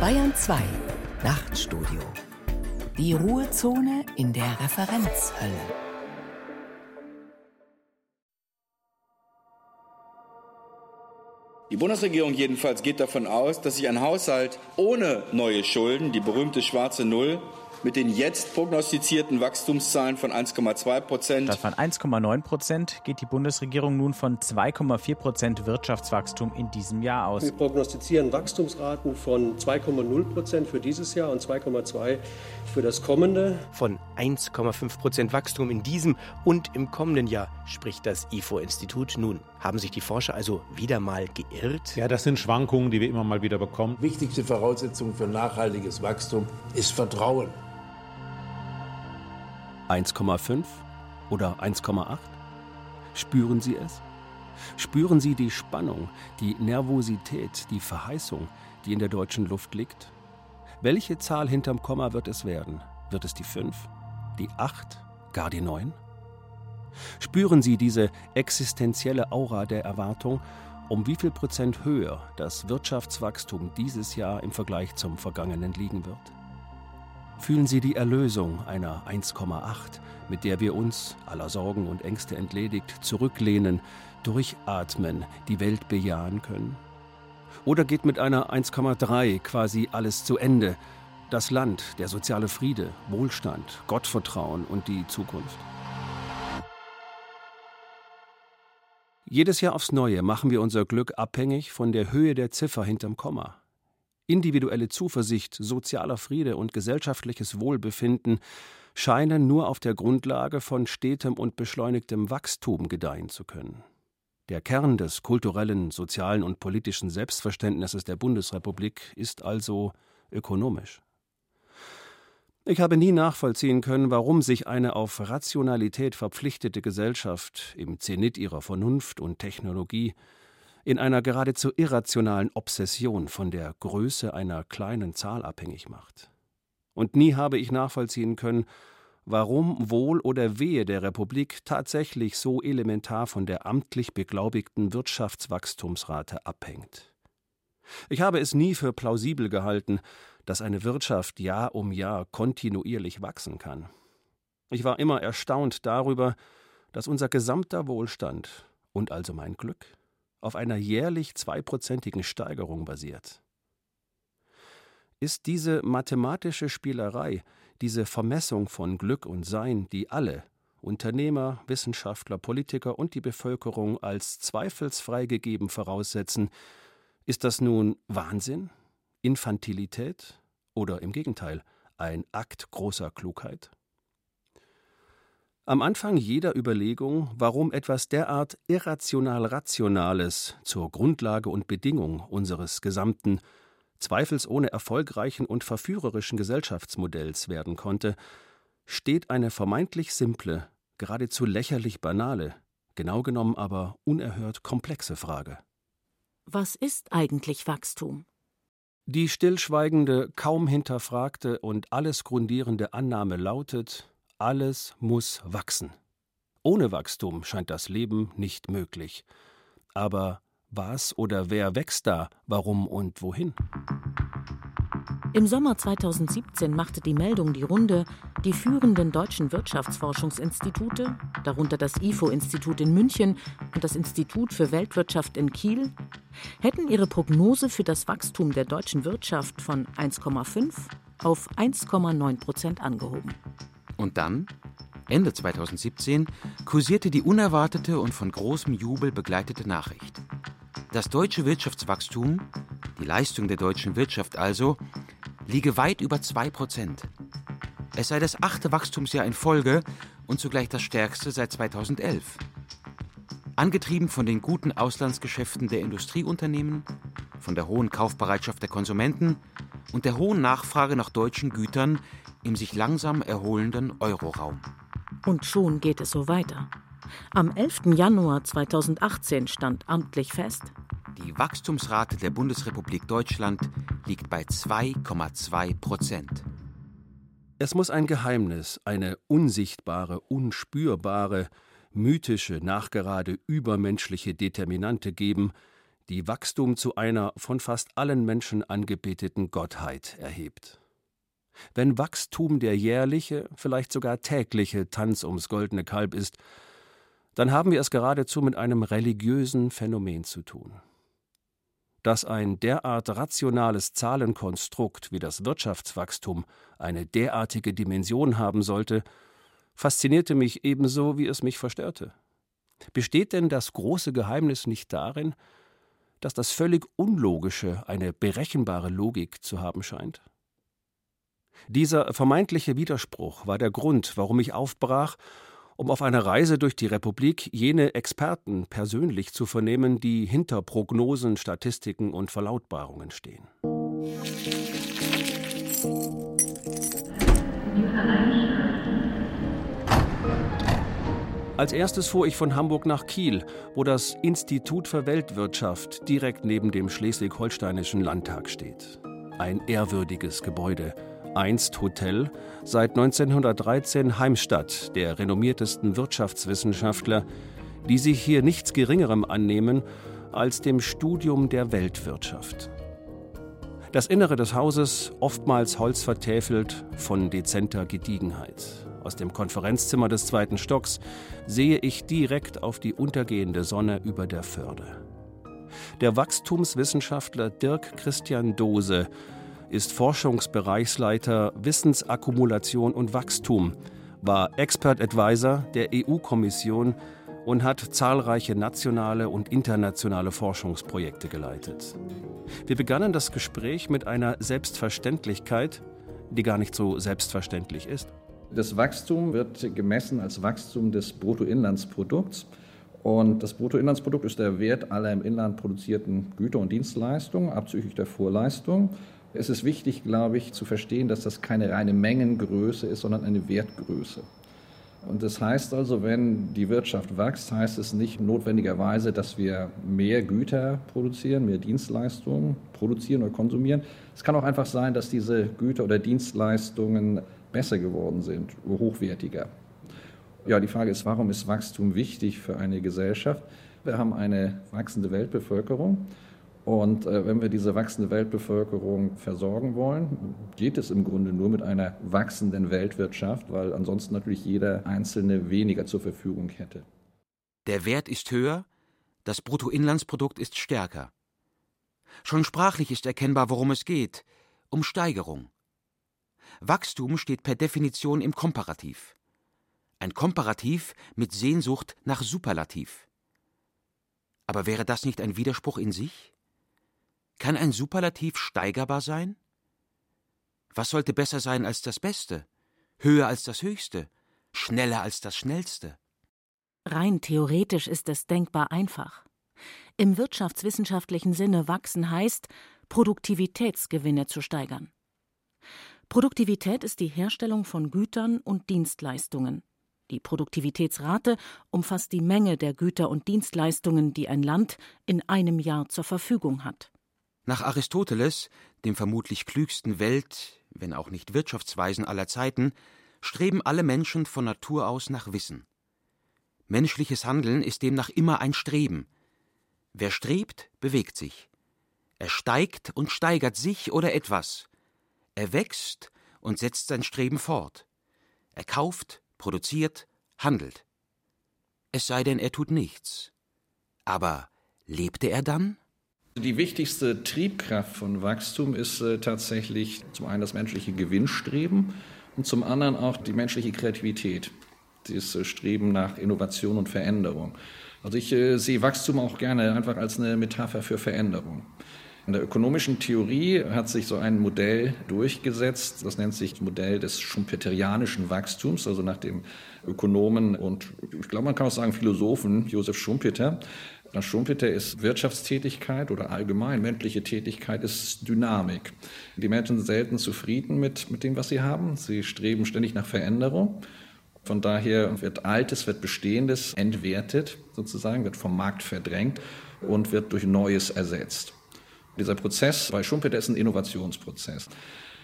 Bayern 2 Nachtstudio. Die Ruhezone in der Referenzhölle. Die Bundesregierung jedenfalls geht davon aus, dass sich ein Haushalt ohne neue Schulden, die berühmte schwarze Null, mit den jetzt prognostizierten Wachstumszahlen von 1,2 Prozent. Statt von 1,9 Prozent geht die Bundesregierung nun von 2,4 Prozent Wirtschaftswachstum in diesem Jahr aus. Wir prognostizieren Wachstumsraten von 2,0 Prozent für dieses Jahr und 2,2 für das kommende. Von 1,5 Prozent Wachstum in diesem und im kommenden Jahr spricht das IFO-Institut. Nun haben sich die Forscher also wieder mal geirrt. Ja, das sind Schwankungen, die wir immer mal wieder bekommen. Wichtigste Voraussetzung für nachhaltiges Wachstum ist Vertrauen. 1,5 oder 1,8? Spüren Sie es? Spüren Sie die Spannung, die Nervosität, die Verheißung, die in der deutschen Luft liegt? Welche Zahl hinterm Komma wird es werden? Wird es die 5, die 8, gar die 9? Spüren Sie diese existenzielle Aura der Erwartung, um wie viel Prozent höher das Wirtschaftswachstum dieses Jahr im Vergleich zum vergangenen liegen wird? Fühlen Sie die Erlösung einer 1,8, mit der wir uns, aller Sorgen und Ängste entledigt, zurücklehnen, durchatmen, die Welt bejahen können? Oder geht mit einer 1,3 quasi alles zu Ende? Das Land, der soziale Friede, Wohlstand, Gottvertrauen und die Zukunft? Jedes Jahr aufs Neue machen wir unser Glück abhängig von der Höhe der Ziffer hinterm Komma. Individuelle Zuversicht, sozialer Friede und gesellschaftliches Wohlbefinden scheinen nur auf der Grundlage von stetem und beschleunigtem Wachstum gedeihen zu können. Der Kern des kulturellen, sozialen und politischen Selbstverständnisses der Bundesrepublik ist also ökonomisch. Ich habe nie nachvollziehen können, warum sich eine auf Rationalität verpflichtete Gesellschaft im Zenit ihrer Vernunft und Technologie in einer geradezu irrationalen Obsession von der Größe einer kleinen Zahl abhängig macht. Und nie habe ich nachvollziehen können, warum Wohl oder Wehe der Republik tatsächlich so elementar von der amtlich beglaubigten Wirtschaftswachstumsrate abhängt. Ich habe es nie für plausibel gehalten, dass eine Wirtschaft Jahr um Jahr kontinuierlich wachsen kann. Ich war immer erstaunt darüber, dass unser gesamter Wohlstand und also mein Glück auf einer jährlich zweiprozentigen Steigerung basiert. Ist diese mathematische Spielerei, diese Vermessung von Glück und Sein, die alle Unternehmer, Wissenschaftler, Politiker und die Bevölkerung als zweifelsfrei gegeben voraussetzen, ist das nun Wahnsinn, Infantilität oder im Gegenteil ein Akt großer Klugheit? Am Anfang jeder Überlegung, warum etwas derart irrational Rationales zur Grundlage und Bedingung unseres gesamten, zweifelsohne erfolgreichen und verführerischen Gesellschaftsmodells werden konnte, steht eine vermeintlich simple, geradezu lächerlich banale, genau genommen aber unerhört komplexe Frage. Was ist eigentlich Wachstum? Die stillschweigende, kaum hinterfragte und alles grundierende Annahme lautet, alles muss wachsen. Ohne Wachstum scheint das Leben nicht möglich. Aber was oder wer wächst da, warum und wohin? Im Sommer 2017 machte die Meldung die Runde, die führenden deutschen Wirtschaftsforschungsinstitute, darunter das IFO-Institut in München und das Institut für Weltwirtschaft in Kiel, hätten ihre Prognose für das Wachstum der deutschen Wirtschaft von 1,5 auf 1,9 Prozent angehoben. Und dann, Ende 2017, kursierte die unerwartete und von großem Jubel begleitete Nachricht. Das deutsche Wirtschaftswachstum, die Leistung der deutschen Wirtschaft also, liege weit über 2 Prozent. Es sei das achte Wachstumsjahr in Folge und zugleich das stärkste seit 2011. Angetrieben von den guten Auslandsgeschäften der Industrieunternehmen, von der hohen Kaufbereitschaft der Konsumenten und der hohen Nachfrage nach deutschen Gütern im sich langsam erholenden Euroraum. Und schon geht es so weiter. Am 11. Januar 2018 stand amtlich fest, die Wachstumsrate der Bundesrepublik Deutschland liegt bei 2,2 Prozent. Es muss ein Geheimnis, eine unsichtbare, unspürbare, mythische, nachgerade übermenschliche Determinante geben, die Wachstum zu einer von fast allen Menschen angebeteten Gottheit erhebt. Wenn Wachstum der jährliche, vielleicht sogar tägliche Tanz ums goldene Kalb ist, dann haben wir es geradezu mit einem religiösen Phänomen zu tun. Dass ein derart rationales Zahlenkonstrukt wie das Wirtschaftswachstum eine derartige Dimension haben sollte, faszinierte mich ebenso, wie es mich verstörte. Besteht denn das große Geheimnis nicht darin, dass das völlig Unlogische eine berechenbare Logik zu haben scheint? Dieser vermeintliche Widerspruch war der Grund, warum ich aufbrach, um auf einer Reise durch die Republik jene Experten persönlich zu vernehmen, die hinter Prognosen, Statistiken und Verlautbarungen stehen. Als erstes fuhr ich von Hamburg nach Kiel, wo das Institut für Weltwirtschaft direkt neben dem schleswig-holsteinischen Landtag steht. Ein ehrwürdiges Gebäude, einst Hotel, seit 1913 Heimstatt der renommiertesten Wirtschaftswissenschaftler, die sich hier nichts Geringerem annehmen als dem Studium der Weltwirtschaft. Das Innere des Hauses oftmals holzvertäfelt von dezenter Gediegenheit. Aus dem Konferenzzimmer des zweiten Stocks sehe ich direkt auf die untergehende Sonne über der Förde. Der Wachstumswissenschaftler Dirk Christian Dose ist Forschungsbereichsleiter Wissensakkumulation und Wachstum, war Expert Advisor der EU-Kommission und hat zahlreiche nationale und internationale Forschungsprojekte geleitet. Wir begannen das Gespräch mit einer Selbstverständlichkeit, die gar nicht so selbstverständlich ist. Das Wachstum wird gemessen als Wachstum des Bruttoinlandsprodukts. Und das Bruttoinlandsprodukt ist der Wert aller im Inland produzierten Güter und Dienstleistungen, abzüglich der Vorleistung. Es ist wichtig, glaube ich, zu verstehen, dass das keine reine Mengengröße ist, sondern eine Wertgröße. Und das heißt also, wenn die Wirtschaft wächst, heißt es nicht notwendigerweise, dass wir mehr Güter produzieren, mehr Dienstleistungen produzieren oder konsumieren. Es kann auch einfach sein, dass diese Güter oder Dienstleistungen besser geworden sind, hochwertiger. Ja, die Frage ist, warum ist Wachstum wichtig für eine Gesellschaft? Wir haben eine wachsende Weltbevölkerung. Und äh, wenn wir diese wachsende Weltbevölkerung versorgen wollen, geht es im Grunde nur mit einer wachsenden Weltwirtschaft, weil ansonsten natürlich jeder Einzelne weniger zur Verfügung hätte. Der Wert ist höher, das Bruttoinlandsprodukt ist stärker. Schon sprachlich ist erkennbar, worum es geht, um Steigerung. Wachstum steht per Definition im Komparativ. Ein Komparativ mit Sehnsucht nach Superlativ. Aber wäre das nicht ein Widerspruch in sich? Kann ein Superlativ steigerbar sein? Was sollte besser sein als das Beste, höher als das Höchste, schneller als das Schnellste? Rein theoretisch ist es denkbar einfach. Im wirtschaftswissenschaftlichen Sinne wachsen heißt, Produktivitätsgewinne zu steigern. Produktivität ist die Herstellung von Gütern und Dienstleistungen. Die Produktivitätsrate umfasst die Menge der Güter und Dienstleistungen, die ein Land in einem Jahr zur Verfügung hat. Nach Aristoteles, dem vermutlich klügsten Welt, wenn auch nicht Wirtschaftsweisen aller Zeiten, streben alle Menschen von Natur aus nach Wissen. Menschliches Handeln ist demnach immer ein Streben. Wer strebt, bewegt sich. Er steigt und steigert sich oder etwas. Er wächst und setzt sein Streben fort. Er kauft, produziert, handelt. Es sei denn, er tut nichts. Aber lebte er dann? Die wichtigste Triebkraft von Wachstum ist äh, tatsächlich zum einen das menschliche Gewinnstreben und zum anderen auch die menschliche Kreativität, dieses äh, Streben nach Innovation und Veränderung. Also ich äh, sehe Wachstum auch gerne einfach als eine Metapher für Veränderung. In der ökonomischen Theorie hat sich so ein Modell durchgesetzt, das nennt sich Modell des schumpeterianischen Wachstums, also nach dem Ökonomen und ich glaube, man kann auch sagen Philosophen Josef Schumpeter. Das Schumpeter ist Wirtschaftstätigkeit oder allgemein menschliche Tätigkeit ist Dynamik. Die Menschen sind selten zufrieden mit, mit dem, was sie haben. Sie streben ständig nach Veränderung. Von daher wird Altes, wird Bestehendes entwertet, sozusagen, wird vom Markt verdrängt und wird durch Neues ersetzt. Dieser Prozess bei Schumpeter ist ein Innovationsprozess.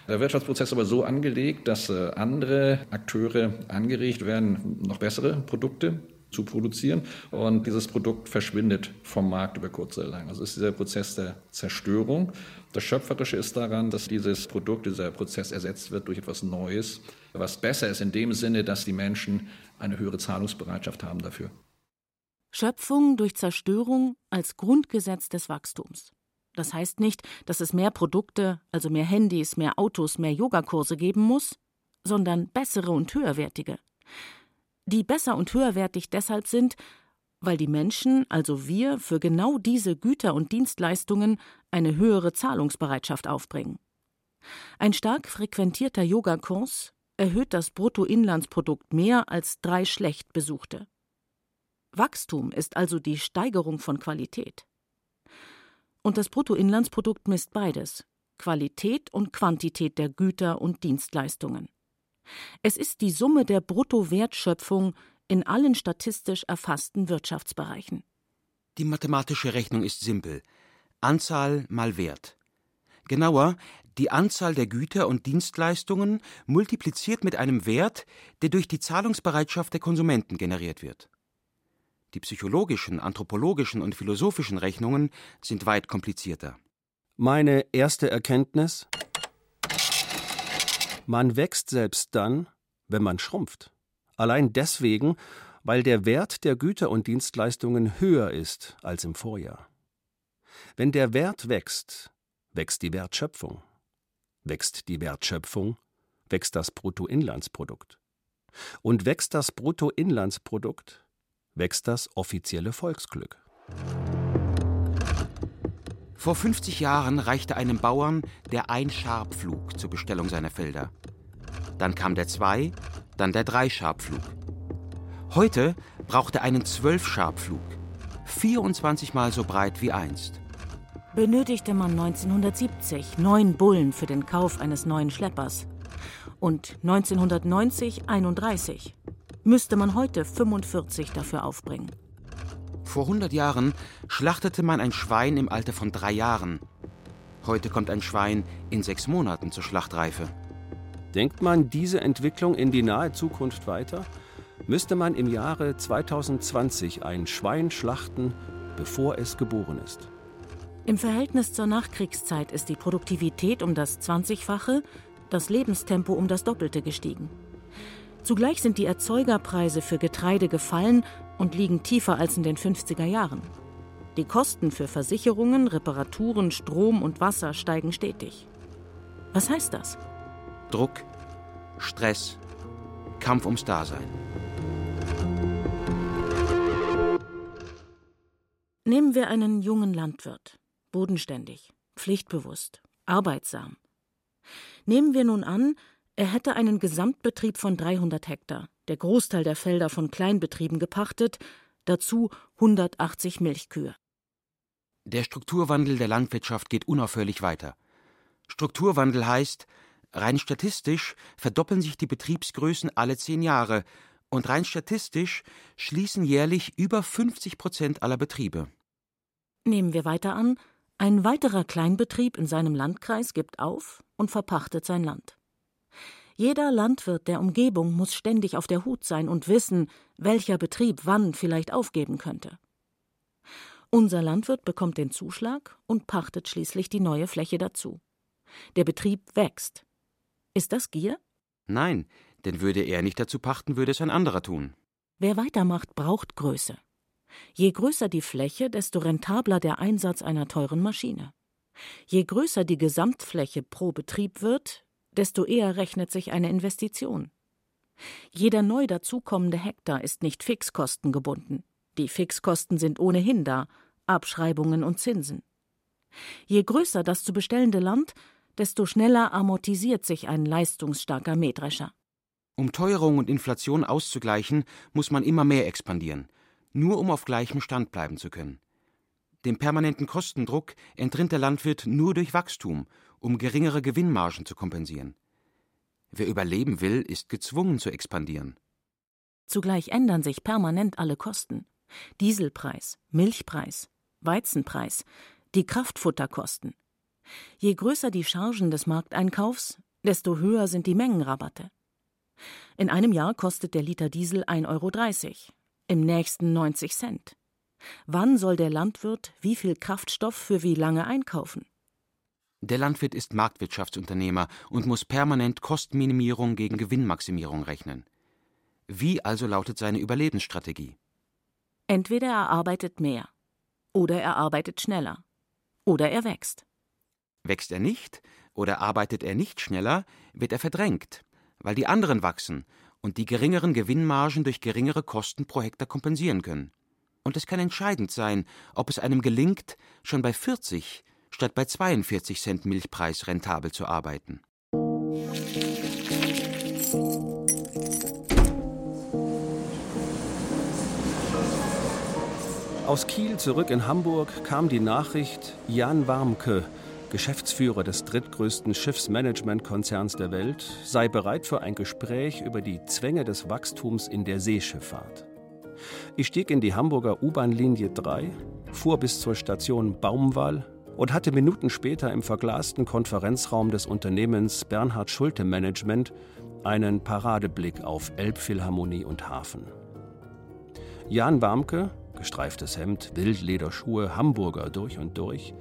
Der Wirtschaftsprozess ist aber so angelegt, dass äh, andere Akteure angeregt werden, noch bessere Produkte zu produzieren. Und dieses Produkt verschwindet vom Markt über kurz oder lang. Also es ist dieser Prozess der Zerstörung. Das Schöpferische ist daran, dass dieses Produkt, dieser Prozess ersetzt wird durch etwas Neues, was besser ist in dem Sinne, dass die Menschen eine höhere Zahlungsbereitschaft haben dafür. Schöpfung durch Zerstörung als Grundgesetz des Wachstums. Das heißt nicht, dass es mehr Produkte, also mehr Handys, mehr Autos, mehr Yogakurse geben muss, sondern bessere und höherwertige. Die besser und höherwertig deshalb sind, weil die Menschen, also wir, für genau diese Güter und Dienstleistungen eine höhere Zahlungsbereitschaft aufbringen. Ein stark frequentierter Yogakurs erhöht das Bruttoinlandsprodukt mehr als drei schlecht besuchte. Wachstum ist also die Steigerung von Qualität. Und das Bruttoinlandsprodukt misst beides Qualität und Quantität der Güter und Dienstleistungen. Es ist die Summe der Bruttowertschöpfung in allen statistisch erfassten Wirtschaftsbereichen. Die mathematische Rechnung ist simpel. Anzahl mal Wert. Genauer, die Anzahl der Güter und Dienstleistungen multipliziert mit einem Wert, der durch die Zahlungsbereitschaft der Konsumenten generiert wird. Die psychologischen, anthropologischen und philosophischen Rechnungen sind weit komplizierter. Meine erste Erkenntnis man wächst selbst dann, wenn man schrumpft. Allein deswegen, weil der Wert der Güter und Dienstleistungen höher ist als im Vorjahr. Wenn der Wert wächst, wächst die Wertschöpfung. Wächst die Wertschöpfung, wächst das Bruttoinlandsprodukt. Und wächst das Bruttoinlandsprodukt, wächst das offizielle Volksglück. Vor 50 Jahren reichte einem Bauern der Ein-Scharpflug zur Bestellung seiner Felder. Dann kam der Zwei, dann der Drei-Scharpflug. Heute braucht er einen Zwölf-Scharpflug, 24 Mal so breit wie einst. Benötigte man 1970 neun Bullen für den Kauf eines neuen Schleppers und 1990 31, müsste man heute 45 dafür aufbringen. Vor 100 Jahren schlachtete man ein Schwein im Alter von drei Jahren. Heute kommt ein Schwein in sechs Monaten zur Schlachtreife. Denkt man diese Entwicklung in die nahe Zukunft weiter, müsste man im Jahre 2020 ein Schwein schlachten, bevor es geboren ist. Im Verhältnis zur Nachkriegszeit ist die Produktivität um das 20-fache, das Lebenstempo um das Doppelte gestiegen. Zugleich sind die Erzeugerpreise für Getreide gefallen und liegen tiefer als in den 50er Jahren. Die Kosten für Versicherungen, Reparaturen, Strom und Wasser steigen stetig. Was heißt das? Druck, Stress, Kampf ums Dasein. Nehmen wir einen jungen Landwirt, bodenständig, pflichtbewusst, arbeitsam. Nehmen wir nun an, er hätte einen Gesamtbetrieb von 300 Hektar der Großteil der Felder von Kleinbetrieben gepachtet, dazu 180 Milchkühe. Der Strukturwandel der Landwirtschaft geht unaufhörlich weiter. Strukturwandel heißt, rein statistisch verdoppeln sich die Betriebsgrößen alle zehn Jahre und rein statistisch schließen jährlich über 50 Prozent aller Betriebe. Nehmen wir weiter an, ein weiterer Kleinbetrieb in seinem Landkreis gibt auf und verpachtet sein Land. Jeder Landwirt der Umgebung muss ständig auf der Hut sein und wissen, welcher Betrieb wann vielleicht aufgeben könnte. Unser Landwirt bekommt den Zuschlag und pachtet schließlich die neue Fläche dazu. Der Betrieb wächst. Ist das Gier? Nein, denn würde er nicht dazu pachten, würde es ein anderer tun. Wer weitermacht, braucht Größe. Je größer die Fläche, desto rentabler der Einsatz einer teuren Maschine. Je größer die Gesamtfläche pro Betrieb wird, desto eher rechnet sich eine Investition. Jeder neu dazukommende Hektar ist nicht fixkostengebunden. Die Fixkosten sind ohnehin da, Abschreibungen und Zinsen. Je größer das zu bestellende Land, desto schneller amortisiert sich ein leistungsstarker Mähdrescher. Um Teuerung und Inflation auszugleichen, muss man immer mehr expandieren, nur um auf gleichem Stand bleiben zu können. Dem permanenten Kostendruck entrinnt der Landwirt nur durch Wachstum um geringere Gewinnmargen zu kompensieren. Wer überleben will, ist gezwungen zu expandieren. Zugleich ändern sich permanent alle Kosten. Dieselpreis, Milchpreis, Weizenpreis, die Kraftfutterkosten. Je größer die Chargen des Markteinkaufs, desto höher sind die Mengenrabatte. In einem Jahr kostet der Liter Diesel 1,30 Euro. Im nächsten 90 Cent. Wann soll der Landwirt wie viel Kraftstoff für wie lange einkaufen? Der Landwirt ist Marktwirtschaftsunternehmer und muss permanent Kostenminimierung gegen Gewinnmaximierung rechnen. Wie also lautet seine Überlebensstrategie? Entweder er arbeitet mehr, oder er arbeitet schneller, oder er wächst. Wächst er nicht oder arbeitet er nicht schneller, wird er verdrängt, weil die anderen wachsen und die geringeren Gewinnmargen durch geringere Kosten pro Hektar kompensieren können. Und es kann entscheidend sein, ob es einem gelingt, schon bei 40 statt bei 42 Cent Milchpreis rentabel zu arbeiten. Aus Kiel zurück in Hamburg kam die Nachricht, Jan Warmke, Geschäftsführer des drittgrößten Schiffsmanagementkonzerns der Welt, sei bereit für ein Gespräch über die Zwänge des Wachstums in der Seeschifffahrt. Ich stieg in die Hamburger U-Bahn-Linie 3, fuhr bis zur Station Baumwall und hatte Minuten später im verglasten Konferenzraum des Unternehmens Bernhard Schulte Management einen Paradeblick auf Elbphilharmonie und Hafen. Jan Warmke, gestreiftes Hemd, Wildlederschuhe, Hamburger durch und durch,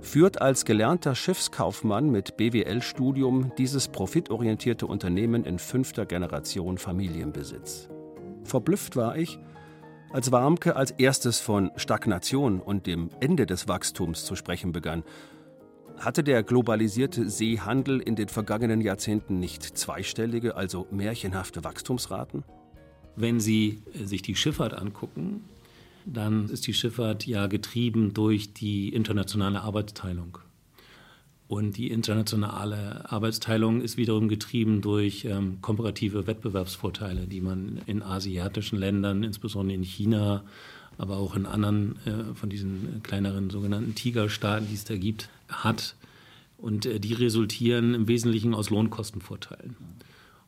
führt als gelernter Schiffskaufmann mit BWL-Studium dieses profitorientierte Unternehmen in fünfter Generation Familienbesitz. Verblüfft war ich, als Warmke als erstes von Stagnation und dem Ende des Wachstums zu sprechen begann. Hatte der globalisierte Seehandel in den vergangenen Jahrzehnten nicht zweistellige, also märchenhafte Wachstumsraten? Wenn Sie sich die Schifffahrt angucken, dann ist die Schifffahrt ja getrieben durch die internationale Arbeitsteilung. Und die internationale Arbeitsteilung ist wiederum getrieben durch ähm, komparative Wettbewerbsvorteile, die man in asiatischen Ländern, insbesondere in China, aber auch in anderen äh, von diesen kleineren sogenannten Tigerstaaten, die es da gibt, hat. Und äh, die resultieren im Wesentlichen aus Lohnkostenvorteilen.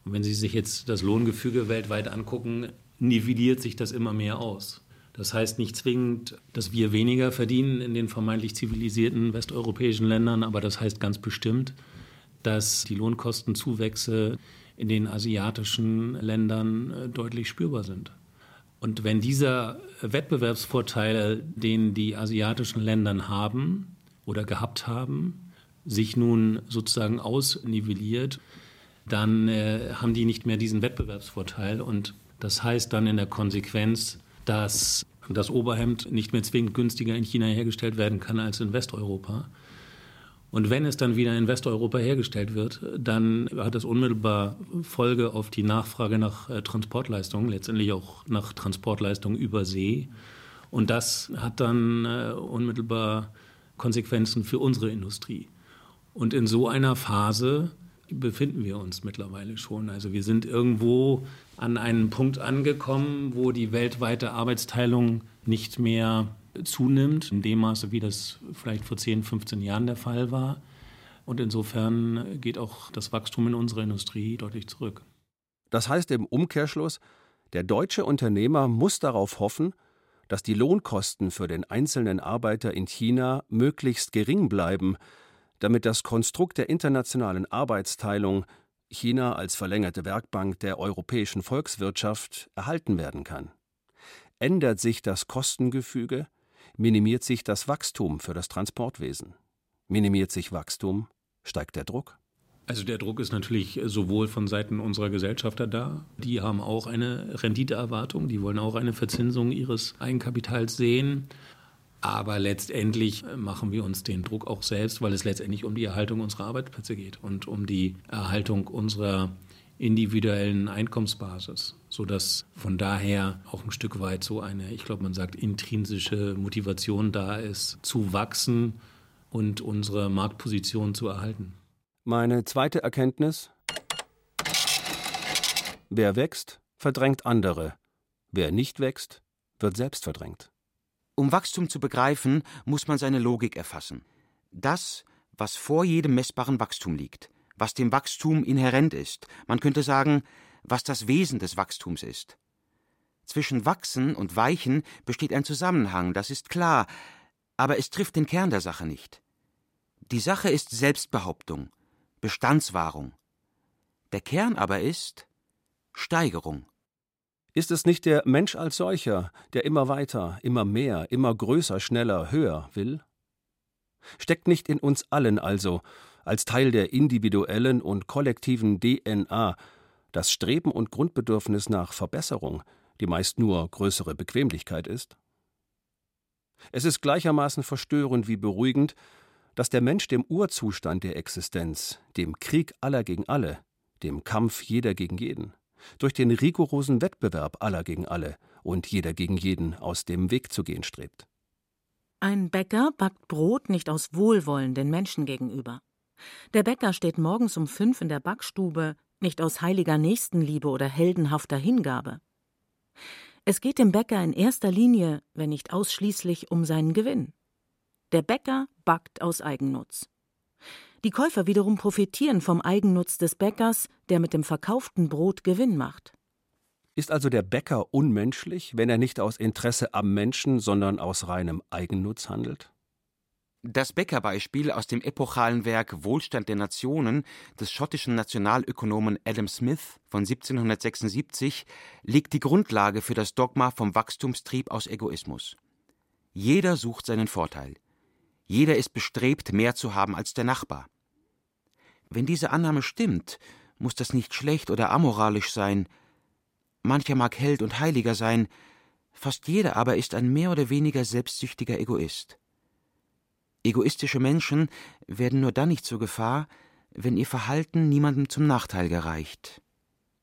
Und wenn Sie sich jetzt das Lohngefüge weltweit angucken, nivelliert sich das immer mehr aus. Das heißt nicht zwingend, dass wir weniger verdienen in den vermeintlich zivilisierten westeuropäischen Ländern, aber das heißt ganz bestimmt, dass die Lohnkostenzuwächse in den asiatischen Ländern äh, deutlich spürbar sind. Und wenn dieser Wettbewerbsvorteil, den die asiatischen Länder haben oder gehabt haben, sich nun sozusagen ausnivelliert, dann äh, haben die nicht mehr diesen Wettbewerbsvorteil. Und das heißt dann in der Konsequenz, dass das Oberhemd nicht mehr zwingend günstiger in China hergestellt werden kann als in Westeuropa. Und wenn es dann wieder in Westeuropa hergestellt wird, dann hat das unmittelbar Folge auf die Nachfrage nach äh, Transportleistungen, letztendlich auch nach Transportleistungen über See. Und das hat dann äh, unmittelbar Konsequenzen für unsere Industrie. Und in so einer Phase befinden wir uns mittlerweile schon. Also wir sind irgendwo an einem Punkt angekommen, wo die weltweite Arbeitsteilung nicht mehr zunimmt, in dem Maße, wie das vielleicht vor 10, 15 Jahren der Fall war. Und insofern geht auch das Wachstum in unserer Industrie deutlich zurück. Das heißt im Umkehrschluss, der deutsche Unternehmer muss darauf hoffen, dass die Lohnkosten für den einzelnen Arbeiter in China möglichst gering bleiben, damit das Konstrukt der internationalen Arbeitsteilung China als verlängerte Werkbank der europäischen Volkswirtschaft erhalten werden kann. Ändert sich das Kostengefüge, minimiert sich das Wachstum für das Transportwesen. Minimiert sich Wachstum, steigt der Druck. Also der Druck ist natürlich sowohl von Seiten unserer Gesellschafter da, die haben auch eine Renditeerwartung, die wollen auch eine Verzinsung ihres Eigenkapitals sehen, aber letztendlich machen wir uns den Druck auch selbst, weil es letztendlich um die Erhaltung unserer Arbeitsplätze geht und um die Erhaltung unserer individuellen Einkommensbasis, sodass von daher auch ein Stück weit so eine, ich glaube, man sagt, intrinsische Motivation da ist, zu wachsen und unsere Marktposition zu erhalten. Meine zweite Erkenntnis. Wer wächst, verdrängt andere. Wer nicht wächst, wird selbst verdrängt. Um Wachstum zu begreifen, muss man seine Logik erfassen. Das, was vor jedem messbaren Wachstum liegt, was dem Wachstum inhärent ist, man könnte sagen, was das Wesen des Wachstums ist. Zwischen Wachsen und Weichen besteht ein Zusammenhang, das ist klar, aber es trifft den Kern der Sache nicht. Die Sache ist Selbstbehauptung, Bestandswahrung. Der Kern aber ist Steigerung. Ist es nicht der Mensch als solcher, der immer weiter, immer mehr, immer größer, schneller, höher will? Steckt nicht in uns allen also, als Teil der individuellen und kollektiven DNA, das Streben und Grundbedürfnis nach Verbesserung, die meist nur größere Bequemlichkeit ist? Es ist gleichermaßen verstörend wie beruhigend, dass der Mensch dem Urzustand der Existenz, dem Krieg aller gegen alle, dem Kampf jeder gegen jeden, durch den rigorosen Wettbewerb aller gegen alle und jeder gegen jeden aus dem Weg zu gehen strebt. Ein Bäcker backt Brot nicht aus Wohlwollen den Menschen gegenüber. Der Bäcker steht morgens um fünf in der Backstube, nicht aus heiliger Nächstenliebe oder heldenhafter Hingabe. Es geht dem Bäcker in erster Linie, wenn nicht ausschließlich, um seinen Gewinn. Der Bäcker backt aus Eigennutz. Die Käufer wiederum profitieren vom Eigennutz des Bäckers, der mit dem verkauften Brot Gewinn macht. Ist also der Bäcker unmenschlich, wenn er nicht aus Interesse am Menschen, sondern aus reinem Eigennutz handelt? Das Bäckerbeispiel aus dem epochalen Werk Wohlstand der Nationen des schottischen Nationalökonomen Adam Smith von 1776 legt die Grundlage für das Dogma vom Wachstumstrieb aus Egoismus. Jeder sucht seinen Vorteil. Jeder ist bestrebt, mehr zu haben als der Nachbar. Wenn diese Annahme stimmt, muss das nicht schlecht oder amoralisch sein. Mancher mag Held und Heiliger sein, fast jeder aber ist ein mehr oder weniger selbstsüchtiger Egoist. Egoistische Menschen werden nur dann nicht zur Gefahr, wenn ihr Verhalten niemandem zum Nachteil gereicht.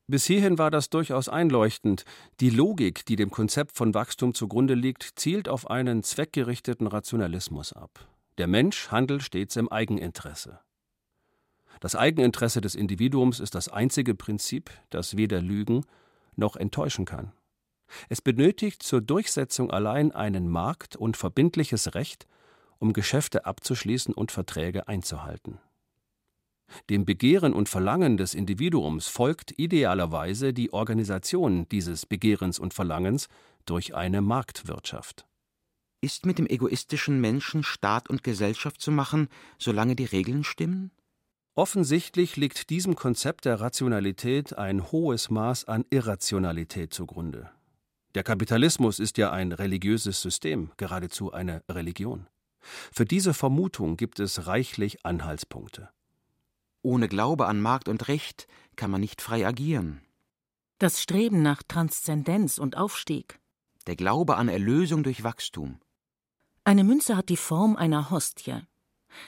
Bis hierhin war das durchaus einleuchtend. Die Logik, die dem Konzept von Wachstum zugrunde liegt, zielt auf einen zweckgerichteten Rationalismus ab. Der Mensch handelt stets im Eigeninteresse. Das Eigeninteresse des Individuums ist das einzige Prinzip, das weder lügen noch enttäuschen kann. Es benötigt zur Durchsetzung allein einen Markt und verbindliches Recht, um Geschäfte abzuschließen und Verträge einzuhalten. Dem Begehren und Verlangen des Individuums folgt idealerweise die Organisation dieses Begehrens und Verlangens durch eine Marktwirtschaft. Ist mit dem egoistischen Menschen Staat und Gesellschaft zu machen, solange die Regeln stimmen? Offensichtlich liegt diesem Konzept der Rationalität ein hohes Maß an Irrationalität zugrunde. Der Kapitalismus ist ja ein religiöses System, geradezu eine Religion. Für diese Vermutung gibt es reichlich Anhaltspunkte. Ohne Glaube an Markt und Recht kann man nicht frei agieren. Das Streben nach Transzendenz und Aufstieg. Der Glaube an Erlösung durch Wachstum. Eine Münze hat die Form einer Hostie.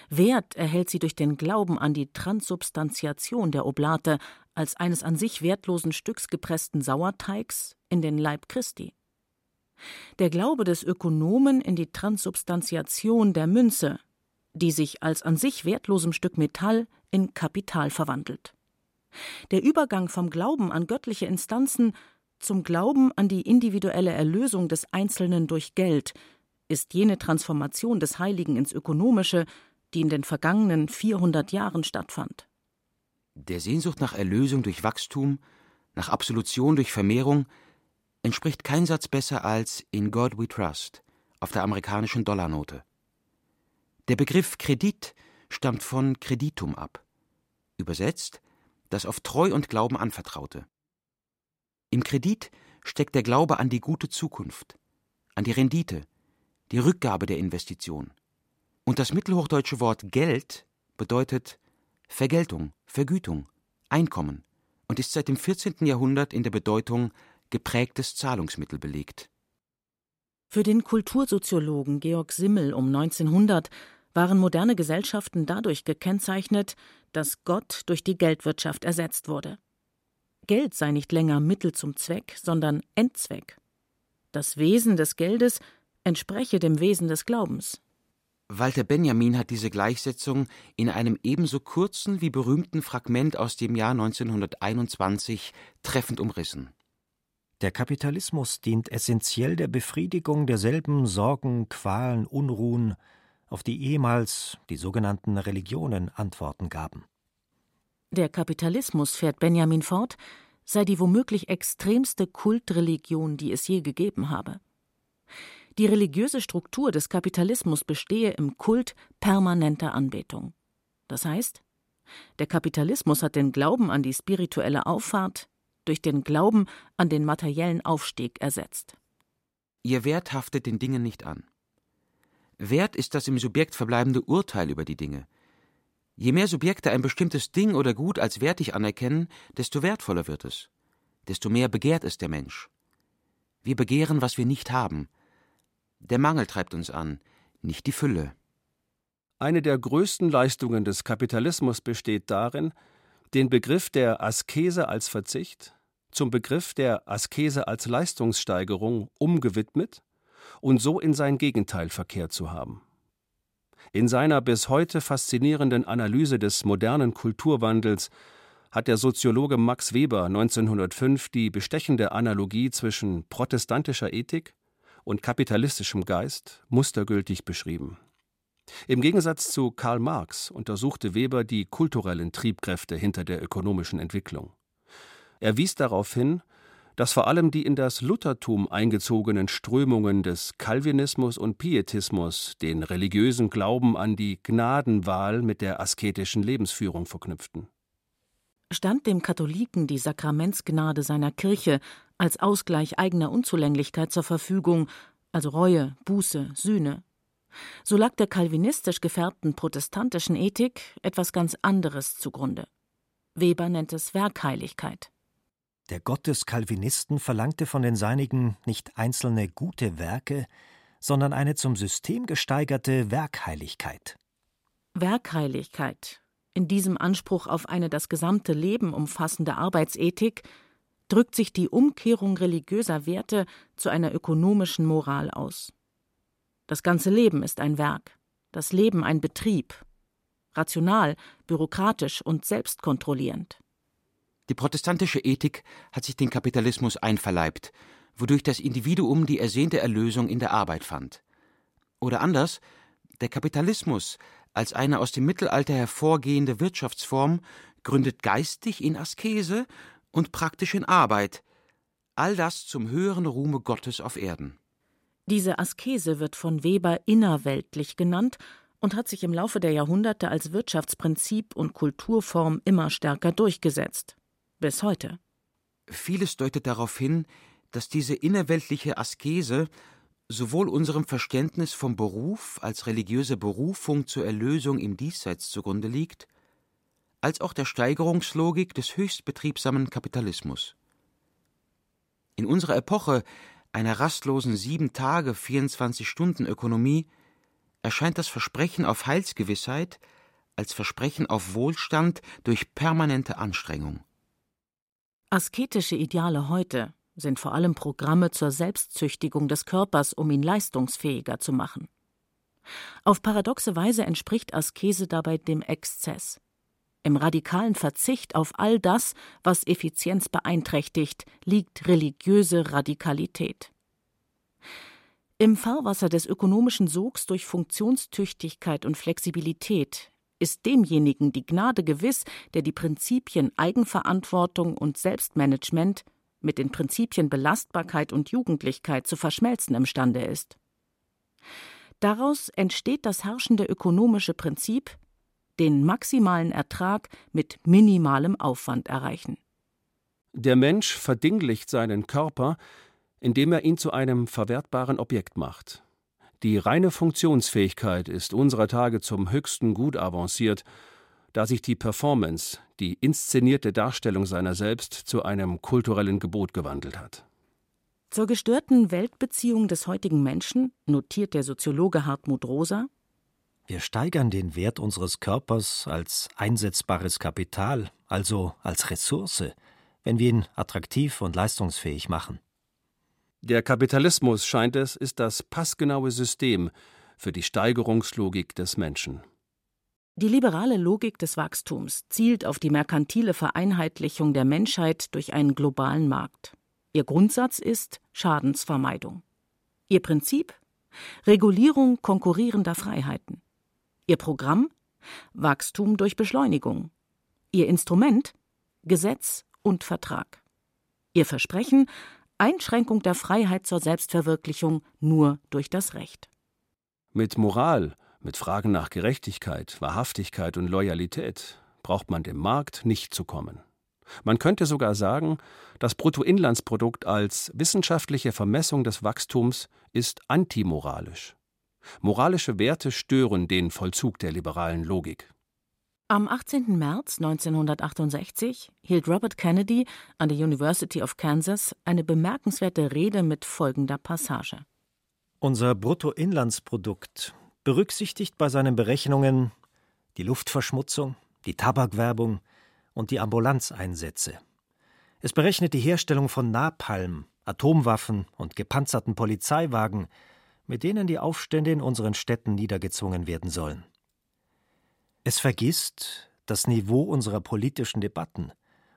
Wert erhält sie durch den Glauben an die Transubstantiation der Oblate als eines an sich wertlosen Stücks gepressten Sauerteigs in den Leib Christi. Der Glaube des Ökonomen in die Transubstantiation der Münze, die sich als an sich wertlosem Stück Metall in Kapital verwandelt. Der Übergang vom Glauben an göttliche Instanzen zum Glauben an die individuelle Erlösung des Einzelnen durch Geld ist jene Transformation des Heiligen ins Ökonomische, die in den vergangenen 400 Jahren stattfand. Der Sehnsucht nach Erlösung durch Wachstum, nach Absolution durch Vermehrung, entspricht kein Satz besser als In God We Trust auf der amerikanischen Dollarnote. Der Begriff Kredit stammt von Kreditum ab, übersetzt das auf Treu und Glauben anvertraute. Im Kredit steckt der Glaube an die gute Zukunft, an die Rendite, die Rückgabe der Investition. Und das mittelhochdeutsche Wort Geld bedeutet Vergeltung, Vergütung, Einkommen und ist seit dem 14. Jahrhundert in der Bedeutung geprägtes Zahlungsmittel belegt. Für den Kultursoziologen Georg Simmel um 1900 waren moderne Gesellschaften dadurch gekennzeichnet, dass Gott durch die Geldwirtschaft ersetzt wurde. Geld sei nicht länger Mittel zum Zweck, sondern Endzweck. Das Wesen des Geldes entspreche dem Wesen des Glaubens. Walter Benjamin hat diese Gleichsetzung in einem ebenso kurzen wie berühmten Fragment aus dem Jahr 1921 treffend umrissen. Der Kapitalismus dient essentiell der Befriedigung derselben Sorgen, Qualen, Unruhen, auf die ehemals die sogenannten Religionen Antworten gaben. Der Kapitalismus, fährt Benjamin fort, sei die womöglich extremste Kultreligion, die es je gegeben habe. Die religiöse Struktur des Kapitalismus bestehe im Kult permanenter Anbetung. Das heißt, der Kapitalismus hat den Glauben an die spirituelle Auffahrt durch den Glauben an den materiellen Aufstieg ersetzt. Ihr Wert haftet den Dingen nicht an. Wert ist das im Subjekt verbleibende Urteil über die Dinge. Je mehr Subjekte ein bestimmtes Ding oder Gut als wertig anerkennen, desto wertvoller wird es, desto mehr begehrt es der Mensch. Wir begehren, was wir nicht haben. Der Mangel treibt uns an, nicht die Fülle. Eine der größten Leistungen des Kapitalismus besteht darin, den Begriff der Askese als Verzicht zum Begriff der Askese als Leistungssteigerung umgewidmet und so in sein Gegenteil verkehrt zu haben. In seiner bis heute faszinierenden Analyse des modernen Kulturwandels hat der Soziologe Max Weber 1905 die bestechende Analogie zwischen protestantischer Ethik und kapitalistischem Geist mustergültig beschrieben. Im Gegensatz zu Karl Marx untersuchte Weber die kulturellen Triebkräfte hinter der ökonomischen Entwicklung. Er wies darauf hin, dass vor allem die in das Luthertum eingezogenen Strömungen des Calvinismus und Pietismus den religiösen Glauben an die Gnadenwahl mit der asketischen Lebensführung verknüpften. Stand dem Katholiken die Sakramentsgnade seiner Kirche als Ausgleich eigener Unzulänglichkeit zur Verfügung, also Reue, Buße, Sühne, so lag der kalvinistisch gefärbten protestantischen Ethik etwas ganz anderes zugrunde. Weber nennt es Werkheiligkeit. Der Gott des Calvinisten verlangte von den Seinigen nicht einzelne gute Werke, sondern eine zum System gesteigerte Werkheiligkeit. Werkheiligkeit, in diesem Anspruch auf eine das gesamte Leben umfassende Arbeitsethik, drückt sich die Umkehrung religiöser Werte zu einer ökonomischen Moral aus. Das ganze Leben ist ein Werk, das Leben ein Betrieb, rational, bürokratisch und selbstkontrollierend. Die protestantische Ethik hat sich den Kapitalismus einverleibt, wodurch das Individuum die ersehnte Erlösung in der Arbeit fand. Oder anders, der Kapitalismus als eine aus dem Mittelalter hervorgehende Wirtschaftsform gründet geistig in Askese und praktisch in Arbeit, all das zum höheren Ruhme Gottes auf Erden. Diese Askese wird von Weber innerweltlich genannt und hat sich im Laufe der Jahrhunderte als Wirtschaftsprinzip und Kulturform immer stärker durchgesetzt bis heute. Vieles deutet darauf hin, dass diese innerweltliche Askese sowohl unserem Verständnis vom Beruf als religiöse Berufung zur Erlösung im Diesseits zugrunde liegt, als auch der Steigerungslogik des höchst betriebsamen Kapitalismus. In unserer Epoche einer rastlosen sieben Tage, 24 Stunden Ökonomie erscheint das Versprechen auf Heilsgewissheit als Versprechen auf Wohlstand durch permanente Anstrengung. Asketische Ideale heute sind vor allem Programme zur Selbstzüchtigung des Körpers, um ihn leistungsfähiger zu machen. Auf paradoxe Weise entspricht Askese dabei dem Exzess. Im radikalen Verzicht auf all das, was Effizienz beeinträchtigt, liegt religiöse Radikalität. Im Fahrwasser des ökonomischen Sogs durch Funktionstüchtigkeit und Flexibilität ist demjenigen die Gnade gewiss, der die Prinzipien Eigenverantwortung und Selbstmanagement mit den Prinzipien Belastbarkeit und Jugendlichkeit zu verschmelzen imstande ist. Daraus entsteht das herrschende ökonomische Prinzip, den maximalen Ertrag mit minimalem Aufwand erreichen. Der Mensch verdinglicht seinen Körper, indem er ihn zu einem verwertbaren Objekt macht. Die reine Funktionsfähigkeit ist unserer Tage zum höchsten Gut avanciert, da sich die Performance, die inszenierte Darstellung seiner selbst, zu einem kulturellen Gebot gewandelt hat. Zur gestörten Weltbeziehung des heutigen Menschen notiert der Soziologe Hartmut Rosa Wir steigern den Wert unseres Körpers als einsetzbares Kapital, also als Ressource, wenn wir ihn attraktiv und leistungsfähig machen. Der Kapitalismus, scheint es, ist das passgenaue System für die Steigerungslogik des Menschen. Die liberale Logik des Wachstums zielt auf die merkantile Vereinheitlichung der Menschheit durch einen globalen Markt. Ihr Grundsatz ist Schadensvermeidung. Ihr Prinzip Regulierung konkurrierender Freiheiten. Ihr Programm Wachstum durch Beschleunigung. Ihr Instrument Gesetz und Vertrag. Ihr Versprechen Einschränkung der Freiheit zur Selbstverwirklichung nur durch das Recht. Mit Moral, mit Fragen nach Gerechtigkeit, Wahrhaftigkeit und Loyalität braucht man dem Markt nicht zu kommen. Man könnte sogar sagen, das Bruttoinlandsprodukt als wissenschaftliche Vermessung des Wachstums ist antimoralisch. Moralische Werte stören den Vollzug der liberalen Logik. Am 18. März 1968 hielt Robert Kennedy an der University of Kansas eine bemerkenswerte Rede mit folgender Passage. Unser Bruttoinlandsprodukt berücksichtigt bei seinen Berechnungen die Luftverschmutzung, die Tabakwerbung und die Ambulanzeinsätze. Es berechnet die Herstellung von Napalm, Atomwaffen und gepanzerten Polizeiwagen, mit denen die Aufstände in unseren Städten niedergezwungen werden sollen. Es vergisst das Niveau unserer politischen Debatten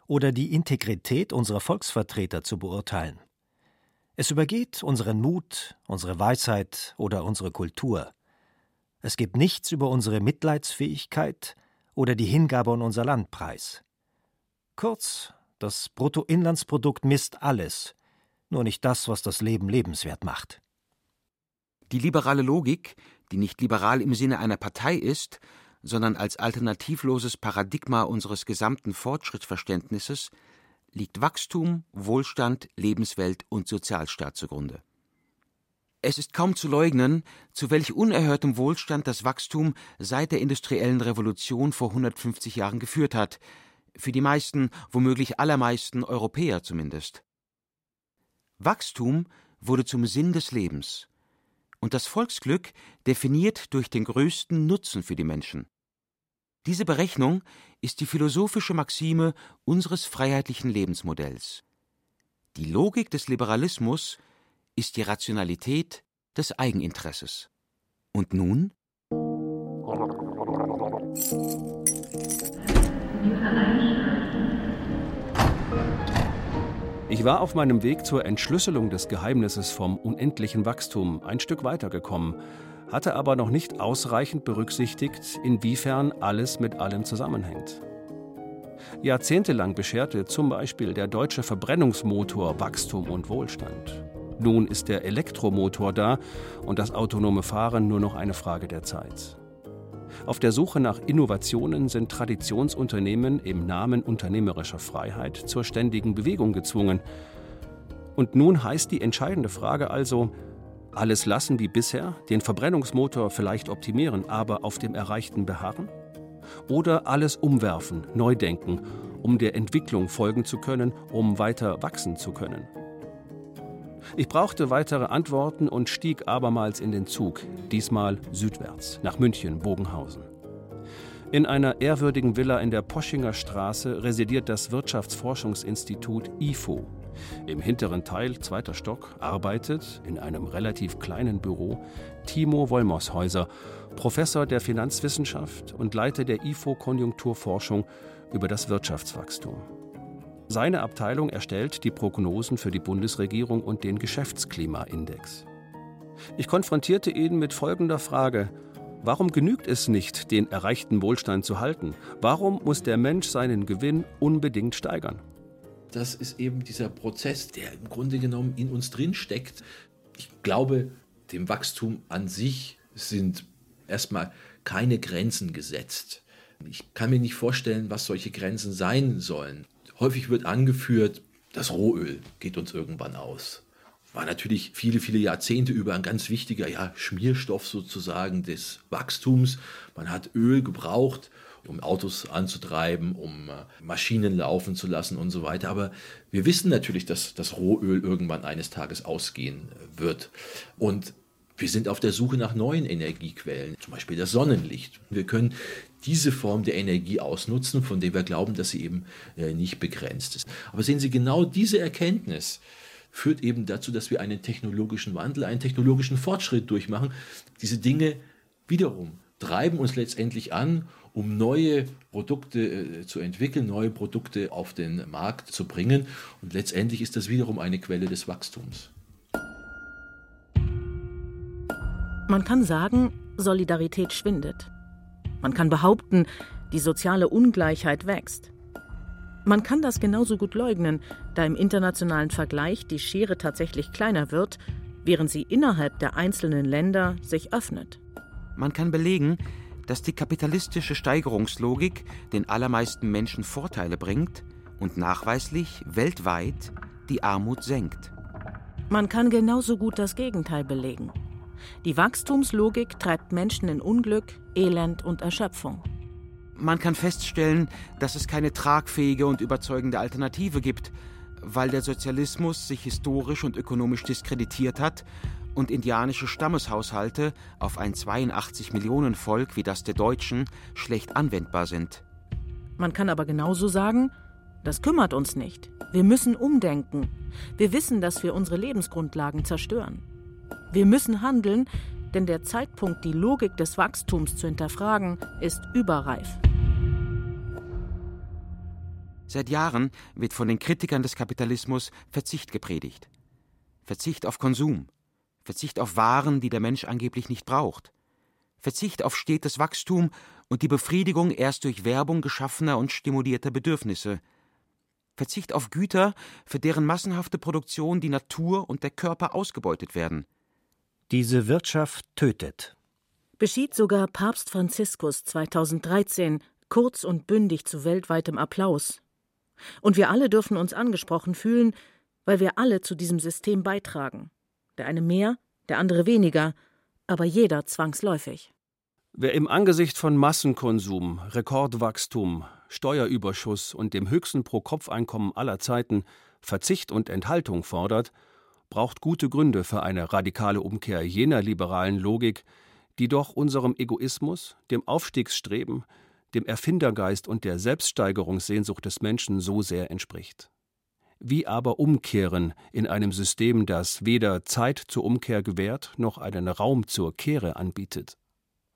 oder die Integrität unserer Volksvertreter zu beurteilen. Es übergeht unseren Mut, unsere Weisheit oder unsere Kultur. Es gibt nichts über unsere Mitleidsfähigkeit oder die Hingabe an unser Land preis. Kurz, das Bruttoinlandsprodukt misst alles, nur nicht das, was das Leben lebenswert macht. Die liberale Logik, die nicht liberal im Sinne einer Partei ist, sondern als alternativloses Paradigma unseres gesamten Fortschrittsverständnisses, liegt Wachstum, Wohlstand, Lebenswelt und Sozialstaat zugrunde. Es ist kaum zu leugnen, zu welch unerhörtem Wohlstand das Wachstum seit der industriellen Revolution vor 150 Jahren geführt hat, für die meisten, womöglich allermeisten Europäer zumindest. Wachstum wurde zum Sinn des Lebens und das Volksglück definiert durch den größten Nutzen für die Menschen. Diese Berechnung ist die philosophische Maxime unseres freiheitlichen Lebensmodells. Die Logik des Liberalismus ist die Rationalität des Eigeninteresses. Und nun? Ich war auf meinem Weg zur Entschlüsselung des Geheimnisses vom unendlichen Wachstum ein Stück weitergekommen, hatte aber noch nicht ausreichend berücksichtigt, inwiefern alles mit allem zusammenhängt. Jahrzehntelang bescherte zum Beispiel der deutsche Verbrennungsmotor Wachstum und Wohlstand. Nun ist der Elektromotor da und das autonome Fahren nur noch eine Frage der Zeit. Auf der Suche nach Innovationen sind Traditionsunternehmen im Namen unternehmerischer Freiheit zur ständigen Bewegung gezwungen. Und nun heißt die entscheidende Frage also, alles lassen wie bisher, den Verbrennungsmotor vielleicht optimieren, aber auf dem Erreichten beharren? Oder alles umwerfen, neu denken, um der Entwicklung folgen zu können, um weiter wachsen zu können? Ich brauchte weitere Antworten und stieg abermals in den Zug, diesmal südwärts, nach München, Bogenhausen. In einer ehrwürdigen Villa in der Poschinger Straße residiert das Wirtschaftsforschungsinstitut IFO. Im hinteren Teil, zweiter Stock, arbeitet in einem relativ kleinen Büro Timo Wollmoshäuser, Professor der Finanzwissenschaft und Leiter der IFO Konjunkturforschung über das Wirtschaftswachstum. Seine Abteilung erstellt die Prognosen für die Bundesregierung und den Geschäftsklimaindex. Ich konfrontierte ihn mit folgender Frage. Warum genügt es nicht, den erreichten Wohlstand zu halten? Warum muss der Mensch seinen Gewinn unbedingt steigern? Das ist eben dieser Prozess, der im Grunde genommen in uns drin steckt. Ich glaube, dem Wachstum an sich sind erstmal keine Grenzen gesetzt. Ich kann mir nicht vorstellen, was solche Grenzen sein sollen. Häufig wird angeführt, das Rohöl geht uns irgendwann aus. War natürlich viele, viele Jahrzehnte über ein ganz wichtiger ja, Schmierstoff sozusagen des Wachstums. Man hat Öl gebraucht, um Autos anzutreiben, um äh, Maschinen laufen zu lassen und so weiter. Aber wir wissen natürlich, dass das Rohöl irgendwann eines Tages ausgehen wird. Und wir sind auf der Suche nach neuen Energiequellen, zum Beispiel das Sonnenlicht. Wir können diese Form der Energie ausnutzen, von der wir glauben, dass sie eben äh, nicht begrenzt ist. Aber sehen Sie, genau diese Erkenntnis führt eben dazu, dass wir einen technologischen Wandel, einen technologischen Fortschritt durchmachen. Diese Dinge wiederum treiben uns letztendlich an, um neue Produkte äh, zu entwickeln, neue Produkte auf den Markt zu bringen. Und letztendlich ist das wiederum eine Quelle des Wachstums. Man kann sagen, Solidarität schwindet. Man kann behaupten, die soziale Ungleichheit wächst. Man kann das genauso gut leugnen, da im internationalen Vergleich die Schere tatsächlich kleiner wird, während sie innerhalb der einzelnen Länder sich öffnet. Man kann belegen, dass die kapitalistische Steigerungslogik den allermeisten Menschen Vorteile bringt und nachweislich weltweit die Armut senkt. Man kann genauso gut das Gegenteil belegen. Die Wachstumslogik treibt Menschen in Unglück, Elend und Erschöpfung. Man kann feststellen, dass es keine tragfähige und überzeugende Alternative gibt, weil der Sozialismus sich historisch und ökonomisch diskreditiert hat und indianische Stammeshaushalte auf ein 82 Millionen Volk wie das der Deutschen schlecht anwendbar sind. Man kann aber genauso sagen, das kümmert uns nicht. Wir müssen umdenken. Wir wissen, dass wir unsere Lebensgrundlagen zerstören. Wir müssen handeln, denn der Zeitpunkt, die Logik des Wachstums zu hinterfragen, ist überreif. Seit Jahren wird von den Kritikern des Kapitalismus Verzicht gepredigt. Verzicht auf Konsum, Verzicht auf Waren, die der Mensch angeblich nicht braucht, Verzicht auf stetes Wachstum und die Befriedigung erst durch Werbung geschaffener und stimulierter Bedürfnisse, Verzicht auf Güter, für deren massenhafte Produktion die Natur und der Körper ausgebeutet werden. Diese Wirtschaft tötet. Beschied sogar Papst Franziskus 2013 kurz und bündig zu weltweitem Applaus. Und wir alle dürfen uns angesprochen fühlen, weil wir alle zu diesem System beitragen. Der eine mehr, der andere weniger, aber jeder zwangsläufig. Wer im Angesicht von Massenkonsum, Rekordwachstum, Steuerüberschuss und dem höchsten Pro-Kopf-Einkommen aller Zeiten Verzicht und Enthaltung fordert, braucht gute Gründe für eine radikale Umkehr jener liberalen Logik, die doch unserem Egoismus, dem Aufstiegsstreben, dem Erfindergeist und der Selbststeigerungssehnsucht des Menschen so sehr entspricht. Wie aber umkehren in einem System, das weder Zeit zur Umkehr gewährt noch einen Raum zur Kehre anbietet?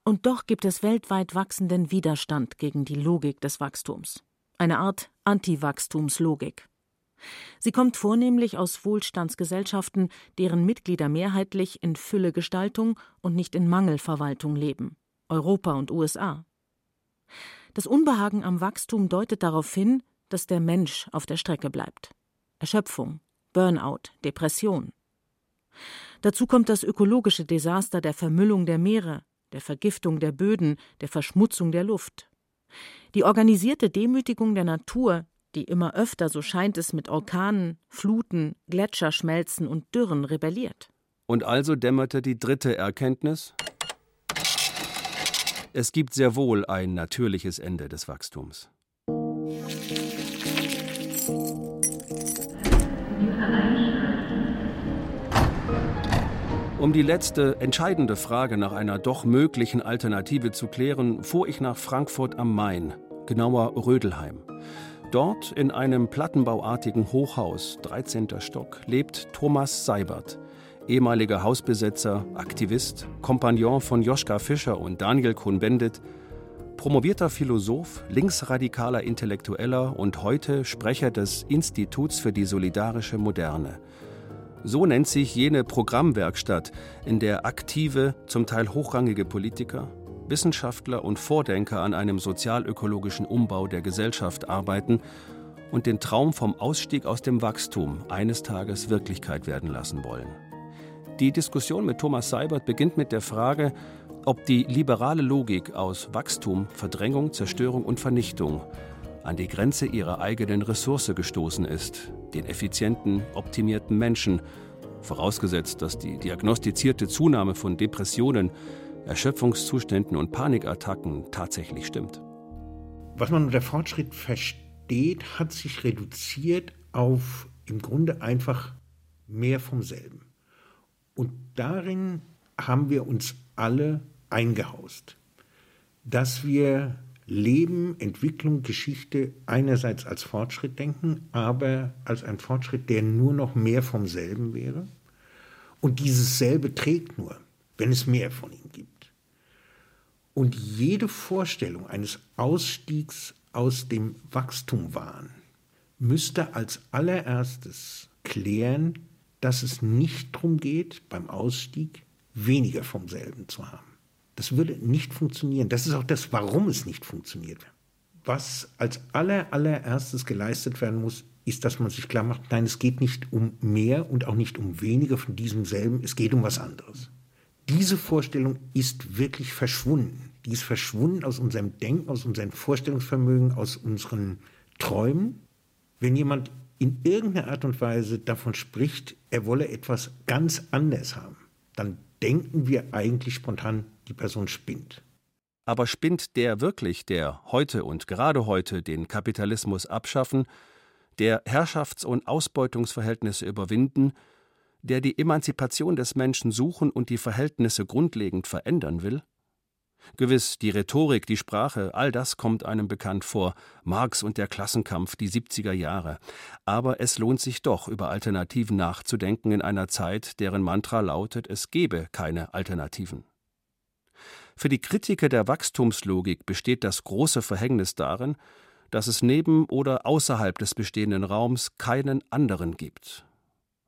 Und doch gibt es weltweit wachsenden Widerstand gegen die Logik des Wachstums. Eine Art Antiwachstumslogik. Sie kommt vornehmlich aus Wohlstandsgesellschaften, deren Mitglieder mehrheitlich in Füllegestaltung und nicht in Mangelverwaltung leben. Europa und USA. Das Unbehagen am Wachstum deutet darauf hin, dass der Mensch auf der Strecke bleibt. Erschöpfung, Burnout, Depression. Dazu kommt das ökologische Desaster der Vermüllung der Meere, der Vergiftung der Böden, der Verschmutzung der Luft. Die organisierte Demütigung der Natur, die immer öfter, so scheint es, mit Orkanen, Fluten, Gletscherschmelzen und Dürren rebelliert. Und also dämmerte die dritte Erkenntnis es gibt sehr wohl ein natürliches Ende des Wachstums. Um die letzte, entscheidende Frage nach einer doch möglichen Alternative zu klären, fuhr ich nach Frankfurt am Main, genauer Rödelheim. Dort in einem plattenbauartigen Hochhaus, 13. Stock, lebt Thomas Seibert, ehemaliger Hausbesetzer, Aktivist, Kompagnon von Joschka Fischer und Daniel Kuhn-Bendit, promovierter Philosoph, linksradikaler Intellektueller und heute Sprecher des Instituts für die solidarische Moderne. So nennt sich jene Programmwerkstatt, in der aktive, zum Teil hochrangige Politiker, Wissenschaftler und Vordenker an einem sozialökologischen Umbau der Gesellschaft arbeiten und den Traum vom Ausstieg aus dem Wachstum eines Tages Wirklichkeit werden lassen wollen. Die Diskussion mit Thomas Seibert beginnt mit der Frage, ob die liberale Logik aus Wachstum, Verdrängung, Zerstörung und Vernichtung an die Grenze ihrer eigenen Ressource gestoßen ist, den effizienten, optimierten Menschen, vorausgesetzt, dass die diagnostizierte Zunahme von Depressionen, Erschöpfungszuständen und Panikattacken tatsächlich stimmt. Was man unter Fortschritt versteht, hat sich reduziert auf im Grunde einfach mehr vom selben. Und darin haben wir uns alle eingehaust, dass wir Leben, Entwicklung, Geschichte einerseits als Fortschritt denken, aber als ein Fortschritt, der nur noch mehr vom selben wäre. Und dieses selbe trägt nur, wenn es mehr von ihm gibt. Und jede Vorstellung eines Ausstiegs aus dem Wachstumwahn müsste als allererstes klären, dass es nicht darum geht, beim Ausstieg weniger vom selben zu haben. Das würde nicht funktionieren. Das ist auch das, warum es nicht funktioniert. Was als aller, allererstes geleistet werden muss, ist, dass man sich klar macht, nein, es geht nicht um mehr und auch nicht um weniger von diesem selben, es geht um was anderes. Diese Vorstellung ist wirklich verschwunden. Die ist verschwunden aus unserem Denken, aus unserem Vorstellungsvermögen, aus unseren Träumen. Wenn jemand in irgendeiner Art und Weise davon spricht, er wolle etwas ganz anders haben, dann denken wir eigentlich spontan, die Person spinnt. Aber spinnt der wirklich, der heute und gerade heute den Kapitalismus abschaffen, der Herrschafts- und Ausbeutungsverhältnisse überwinden, der die Emanzipation des Menschen suchen und die Verhältnisse grundlegend verändern will? Gewiss, die Rhetorik, die Sprache, all das kommt einem bekannt vor, Marx und der Klassenkampf, die 70er Jahre. Aber es lohnt sich doch, über Alternativen nachzudenken in einer Zeit, deren Mantra lautet, es gebe keine Alternativen. Für die Kritiker der Wachstumslogik besteht das große Verhängnis darin, dass es neben oder außerhalb des bestehenden Raums keinen anderen gibt.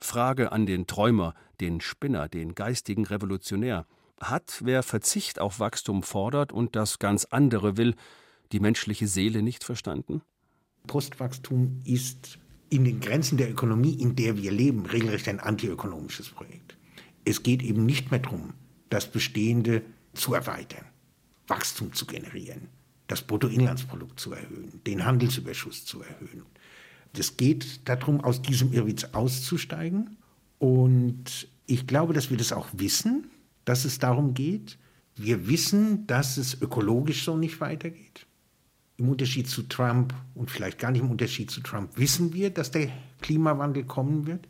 Frage an den Träumer, den Spinner, den geistigen Revolutionär – hat, wer Verzicht auf Wachstum fordert und das ganz andere will, die menschliche Seele nicht verstanden? Postwachstum ist in den Grenzen der Ökonomie, in der wir leben, regelrecht ein antiökonomisches Projekt. Es geht eben nicht mehr darum, das Bestehende zu erweitern, Wachstum zu generieren, das Bruttoinlandsprodukt zu erhöhen, den Handelsüberschuss zu erhöhen. Es geht darum, aus diesem Irrwitz auszusteigen. Und ich glaube, dass wir das auch wissen dass es darum geht. Wir wissen, dass es ökologisch so nicht weitergeht. Im Unterschied zu Trump und vielleicht gar nicht im Unterschied zu Trump wissen wir, dass der Klimawandel kommen wird.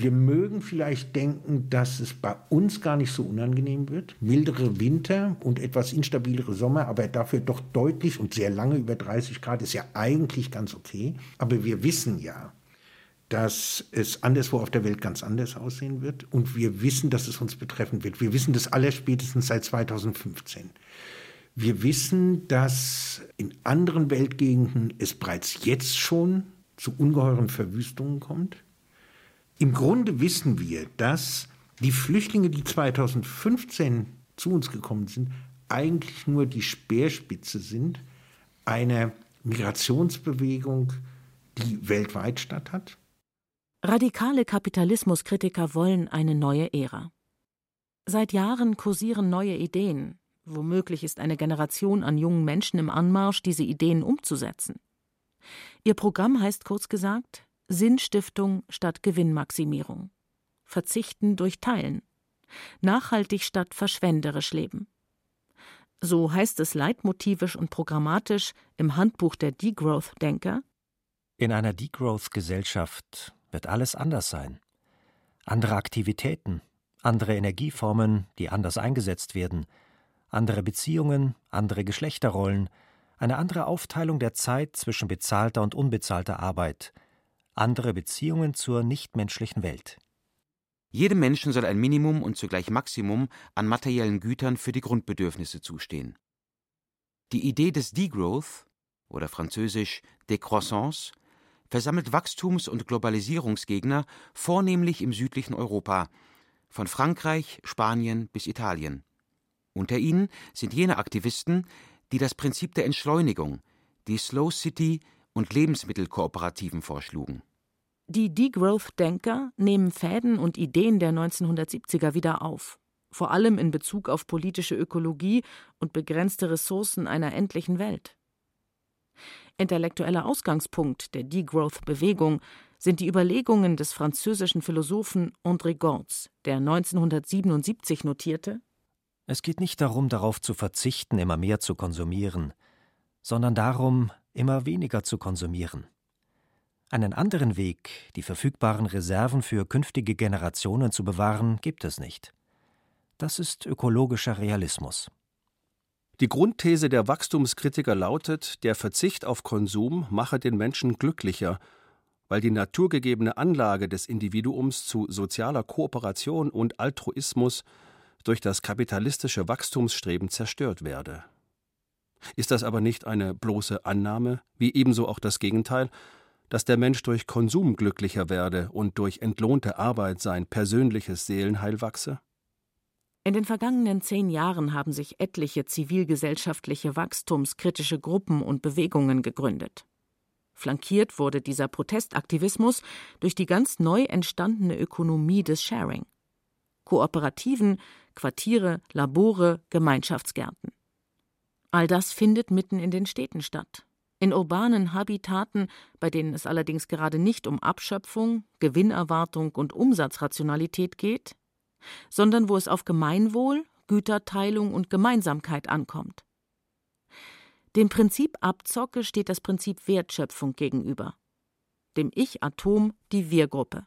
Wir mögen vielleicht denken, dass es bei uns gar nicht so unangenehm wird. Mildere Winter und etwas instabilere Sommer, aber dafür doch deutlich und sehr lange über 30 Grad ist ja eigentlich ganz okay. Aber wir wissen ja, dass es anderswo auf der Welt ganz anders aussehen wird. Und wir wissen, dass es uns betreffen wird. Wir wissen das allerspätestens seit 2015. Wir wissen, dass in anderen Weltgegenden es bereits jetzt schon zu ungeheuren Verwüstungen kommt. Im Grunde wissen wir, dass die Flüchtlinge, die 2015 zu uns gekommen sind, eigentlich nur die Speerspitze sind einer Migrationsbewegung, die weltweit statt hat. Radikale Kapitalismuskritiker wollen eine neue Ära. Seit Jahren kursieren neue Ideen. Womöglich ist eine Generation an jungen Menschen im Anmarsch, diese Ideen umzusetzen. Ihr Programm heißt kurz gesagt Sinnstiftung statt Gewinnmaximierung. Verzichten durch Teilen. Nachhaltig statt verschwenderisch leben. So heißt es leitmotivisch und programmatisch im Handbuch der Degrowth-Denker. In einer Degrowth-Gesellschaft wird alles anders sein. Andere Aktivitäten, andere Energieformen, die anders eingesetzt werden, andere Beziehungen, andere Geschlechterrollen, eine andere Aufteilung der Zeit zwischen bezahlter und unbezahlter Arbeit, andere Beziehungen zur nichtmenschlichen Welt. Jedem Menschen soll ein Minimum und zugleich Maximum an materiellen Gütern für die Grundbedürfnisse zustehen. Die Idee des Degrowth oder französisch Décroissance versammelt Wachstums- und Globalisierungsgegner vornehmlich im südlichen Europa, von Frankreich, Spanien bis Italien. Unter ihnen sind jene Aktivisten, die das Prinzip der Entschleunigung, die Slow City und Lebensmittelkooperativen vorschlugen. Die Degrowth-Denker nehmen Fäden und Ideen der 1970er wieder auf, vor allem in Bezug auf politische Ökologie und begrenzte Ressourcen einer endlichen Welt. Intellektueller Ausgangspunkt der Degrowth-Bewegung sind die Überlegungen des französischen Philosophen André Gortz, der 1977 notierte: Es geht nicht darum, darauf zu verzichten, immer mehr zu konsumieren, sondern darum, immer weniger zu konsumieren. Einen anderen Weg, die verfügbaren Reserven für künftige Generationen zu bewahren, gibt es nicht. Das ist ökologischer Realismus. Die Grundthese der Wachstumskritiker lautet, der Verzicht auf Konsum mache den Menschen glücklicher, weil die naturgegebene Anlage des Individuums zu sozialer Kooperation und Altruismus durch das kapitalistische Wachstumsstreben zerstört werde. Ist das aber nicht eine bloße Annahme, wie ebenso auch das Gegenteil, dass der Mensch durch Konsum glücklicher werde und durch entlohnte Arbeit sein persönliches Seelenheil wachse? In den vergangenen zehn Jahren haben sich etliche zivilgesellschaftliche wachstumskritische Gruppen und Bewegungen gegründet. Flankiert wurde dieser Protestaktivismus durch die ganz neu entstandene Ökonomie des Sharing. Kooperativen, Quartiere, Labore, Gemeinschaftsgärten. All das findet mitten in den Städten statt. In urbanen Habitaten, bei denen es allerdings gerade nicht um Abschöpfung, Gewinnerwartung und Umsatzrationalität geht, sondern wo es auf Gemeinwohl, Güterteilung und Gemeinsamkeit ankommt. Dem Prinzip Abzocke steht das Prinzip Wertschöpfung gegenüber, dem Ich-Atom die Wir-Gruppe.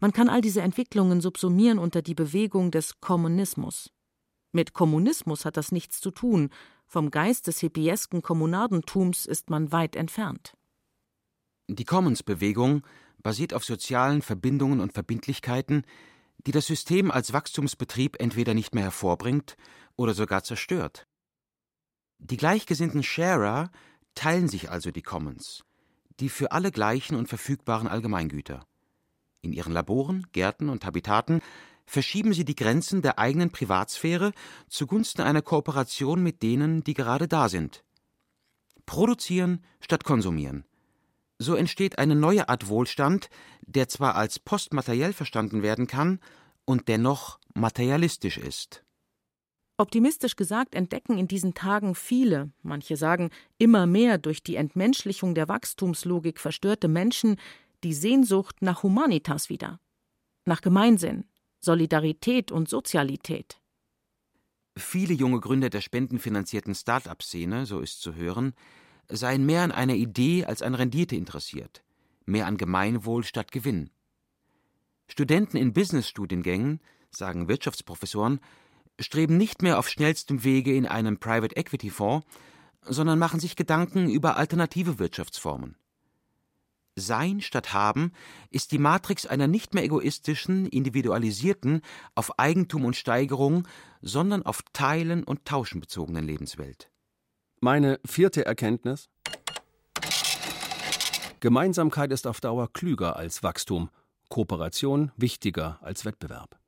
Man kann all diese Entwicklungen subsumieren unter die Bewegung des Kommunismus. Mit Kommunismus hat das nichts zu tun, vom Geist des hippiesken Kommunardentums ist man weit entfernt. Die Commons-Bewegung basiert auf sozialen Verbindungen und Verbindlichkeiten, die das System als Wachstumsbetrieb entweder nicht mehr hervorbringt oder sogar zerstört. Die gleichgesinnten Sharer teilen sich also die Commons, die für alle gleichen und verfügbaren Allgemeingüter. In ihren Laboren, Gärten und Habitaten verschieben sie die Grenzen der eigenen Privatsphäre zugunsten einer Kooperation mit denen, die gerade da sind. Produzieren statt konsumieren. So entsteht eine neue Art Wohlstand, der zwar als postmateriell verstanden werden kann und dennoch materialistisch ist. Optimistisch gesagt entdecken in diesen Tagen viele, manche sagen immer mehr durch die Entmenschlichung der Wachstumslogik verstörte Menschen die Sehnsucht nach Humanitas wieder, nach Gemeinsinn, Solidarität und Sozialität. Viele junge Gründer der spendenfinanzierten Start-up-Szene, so ist zu hören, seien mehr an einer Idee als an Rendite interessiert, mehr an Gemeinwohl statt Gewinn. Studenten in Business-Studiengängen, sagen Wirtschaftsprofessoren, streben nicht mehr auf schnellstem Wege in einen Private Equity Fonds, sondern machen sich Gedanken über alternative Wirtschaftsformen. Sein statt Haben ist die Matrix einer nicht mehr egoistischen, individualisierten, auf Eigentum und Steigerung, sondern auf Teilen und Tauschen bezogenen Lebenswelt. Meine vierte Erkenntnis Gemeinsamkeit ist auf Dauer klüger als Wachstum, Kooperation wichtiger als Wettbewerb.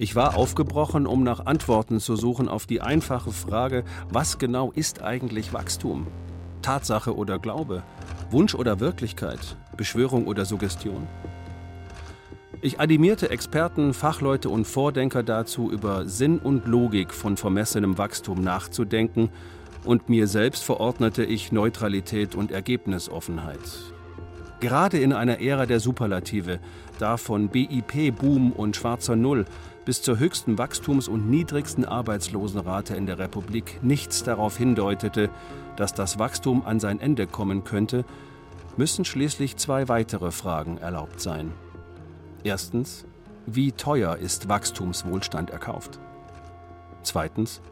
Ich war aufgebrochen, um nach Antworten zu suchen auf die einfache Frage, was genau ist eigentlich Wachstum? Tatsache oder Glaube? Wunsch oder Wirklichkeit? Beschwörung oder Suggestion? Ich animierte Experten, Fachleute und Vordenker dazu, über Sinn und Logik von vermessenem Wachstum nachzudenken, und mir selbst verordnete ich Neutralität und Ergebnisoffenheit. Gerade in einer Ära der Superlative, da von BIP-Boom und schwarzer Null bis zur höchsten Wachstums- und niedrigsten Arbeitslosenrate in der Republik nichts darauf hindeutete, dass das Wachstum an sein Ende kommen könnte, müssen schließlich zwei weitere Fragen erlaubt sein. Erstens, wie teuer ist Wachstumswohlstand erkauft? Zweitens,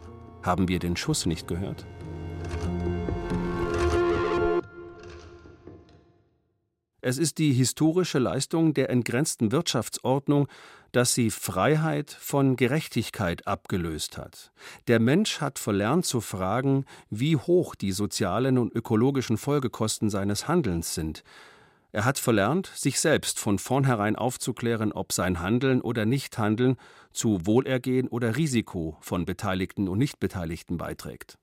haben wir den Schuss nicht gehört? Es ist die historische Leistung der entgrenzten Wirtschaftsordnung, dass sie Freiheit von Gerechtigkeit abgelöst hat. Der Mensch hat verlernt zu fragen, wie hoch die sozialen und ökologischen Folgekosten seines Handelns sind. Er hat verlernt, sich selbst von vornherein aufzuklären, ob sein Handeln oder Nichthandeln zu Wohlergehen oder Risiko von Beteiligten und Nichtbeteiligten beiträgt.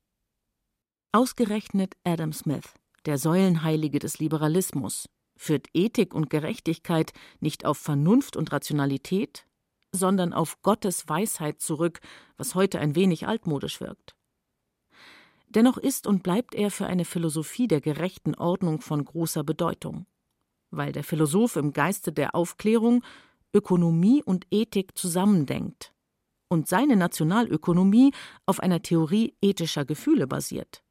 Ausgerechnet Adam Smith, der Säulenheilige des Liberalismus, führt Ethik und Gerechtigkeit nicht auf Vernunft und Rationalität, sondern auf Gottes Weisheit zurück, was heute ein wenig altmodisch wirkt. Dennoch ist und bleibt er für eine Philosophie der gerechten Ordnung von großer Bedeutung, weil der Philosoph im Geiste der Aufklärung Ökonomie und Ethik zusammendenkt und seine Nationalökonomie auf einer Theorie ethischer Gefühle basiert,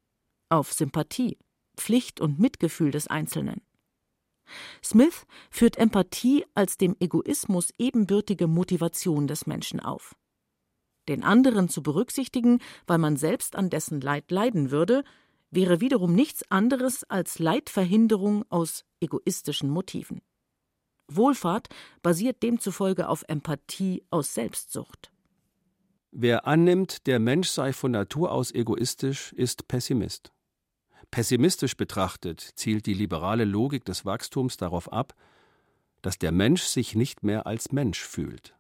auf Sympathie, Pflicht und Mitgefühl des Einzelnen. Smith führt Empathie als dem Egoismus ebenbürtige Motivation des Menschen auf. Den anderen zu berücksichtigen, weil man selbst an dessen Leid leiden würde, wäre wiederum nichts anderes als Leidverhinderung aus egoistischen Motiven. Wohlfahrt basiert demzufolge auf Empathie aus Selbstsucht. Wer annimmt, der Mensch sei von Natur aus egoistisch, ist Pessimist. Pessimistisch betrachtet zielt die liberale Logik des Wachstums darauf ab, dass der Mensch sich nicht mehr als Mensch fühlt.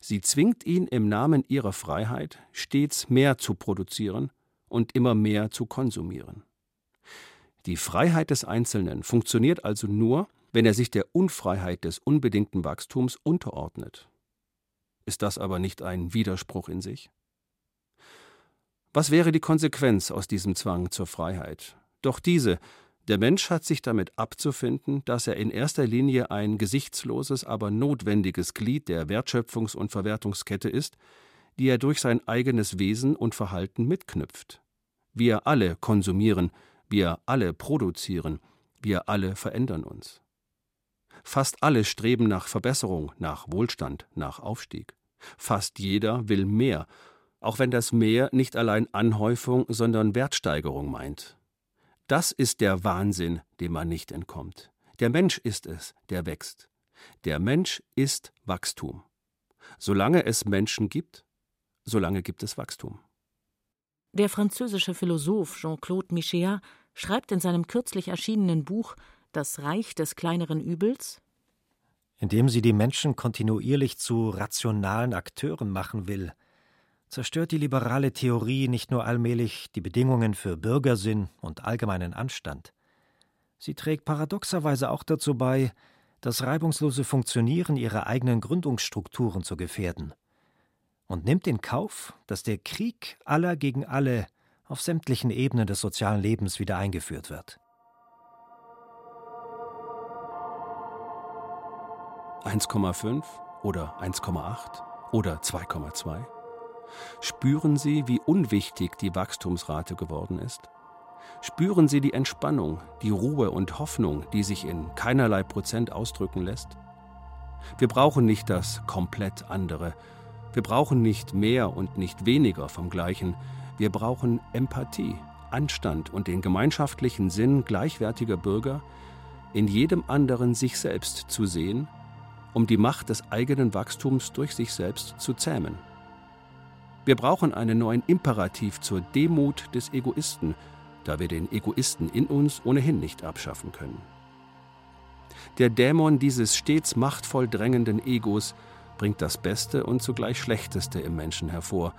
Sie zwingt ihn im Namen ihrer Freiheit stets mehr zu produzieren und immer mehr zu konsumieren. Die Freiheit des Einzelnen funktioniert also nur, wenn er sich der Unfreiheit des unbedingten Wachstums unterordnet. Ist das aber nicht ein Widerspruch in sich? Was wäre die Konsequenz aus diesem Zwang zur Freiheit? Doch diese, der Mensch hat sich damit abzufinden, dass er in erster Linie ein gesichtsloses, aber notwendiges Glied der Wertschöpfungs- und Verwertungskette ist, die er durch sein eigenes Wesen und Verhalten mitknüpft. Wir alle konsumieren, wir alle produzieren, wir alle verändern uns. Fast alle streben nach Verbesserung, nach Wohlstand, nach Aufstieg. Fast jeder will mehr auch wenn das Mehr nicht allein Anhäufung, sondern Wertsteigerung meint. Das ist der Wahnsinn, dem man nicht entkommt. Der Mensch ist es, der wächst. Der Mensch ist Wachstum. Solange es Menschen gibt, solange gibt es Wachstum. Der französische Philosoph Jean-Claude Michéa schreibt in seinem kürzlich erschienenen Buch Das Reich des kleineren Übels Indem sie die Menschen kontinuierlich zu rationalen Akteuren machen will, zerstört die liberale Theorie nicht nur allmählich die Bedingungen für Bürgersinn und allgemeinen Anstand, sie trägt paradoxerweise auch dazu bei, das reibungslose Funktionieren ihrer eigenen Gründungsstrukturen zu gefährden und nimmt in Kauf, dass der Krieg aller gegen alle auf sämtlichen Ebenen des sozialen Lebens wieder eingeführt wird. 1,5 oder 1,8 oder 2,2? Spüren Sie, wie unwichtig die Wachstumsrate geworden ist? Spüren Sie die Entspannung, die Ruhe und Hoffnung, die sich in keinerlei Prozent ausdrücken lässt? Wir brauchen nicht das komplett andere. Wir brauchen nicht mehr und nicht weniger vom Gleichen. Wir brauchen Empathie, Anstand und den gemeinschaftlichen Sinn gleichwertiger Bürger, in jedem anderen sich selbst zu sehen, um die Macht des eigenen Wachstums durch sich selbst zu zähmen. Wir brauchen einen neuen Imperativ zur Demut des Egoisten, da wir den Egoisten in uns ohnehin nicht abschaffen können. Der Dämon dieses stets machtvoll drängenden Egos bringt das Beste und zugleich Schlechteste im Menschen hervor.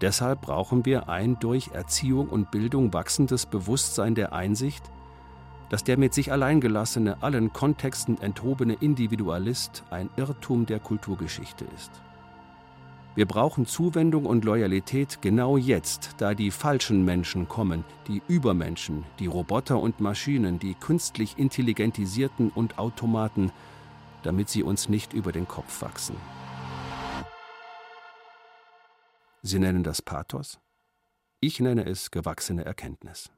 Deshalb brauchen wir ein durch Erziehung und Bildung wachsendes Bewusstsein der Einsicht, dass der mit sich allein gelassene, allen Kontexten enthobene Individualist ein Irrtum der Kulturgeschichte ist. Wir brauchen Zuwendung und Loyalität genau jetzt, da die falschen Menschen kommen, die Übermenschen, die Roboter und Maschinen, die künstlich intelligentisierten und Automaten, damit sie uns nicht über den Kopf wachsen. Sie nennen das Pathos? Ich nenne es gewachsene Erkenntnis.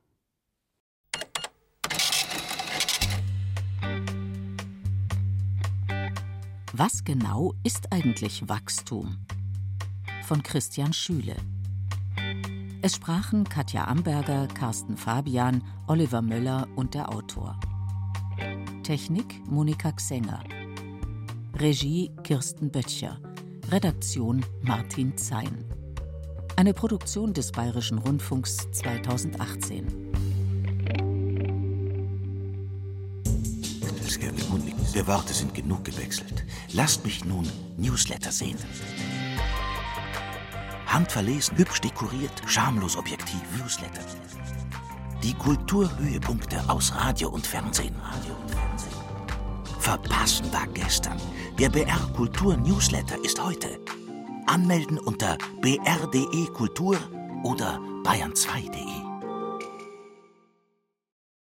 Was genau ist eigentlich Wachstum? Von Christian Schüle. Es sprachen Katja Amberger, Carsten Fabian, Oliver Möller und der Autor. Technik Monika Xenger. Regie Kirsten Böttcher. Redaktion Martin Zein. Eine Produktion des Bayerischen Rundfunks 2018. Der Worte sind genug gewechselt. Lasst mich nun Newsletter sehen. Handverlesen, hübsch dekoriert, schamlos objektiv, Newsletter. Die Kulturhöhepunkte aus Radio und Fernsehen. Verpassen war gestern. Der BR Kultur Newsletter ist heute. Anmelden unter br.de Kultur oder bayern2.de.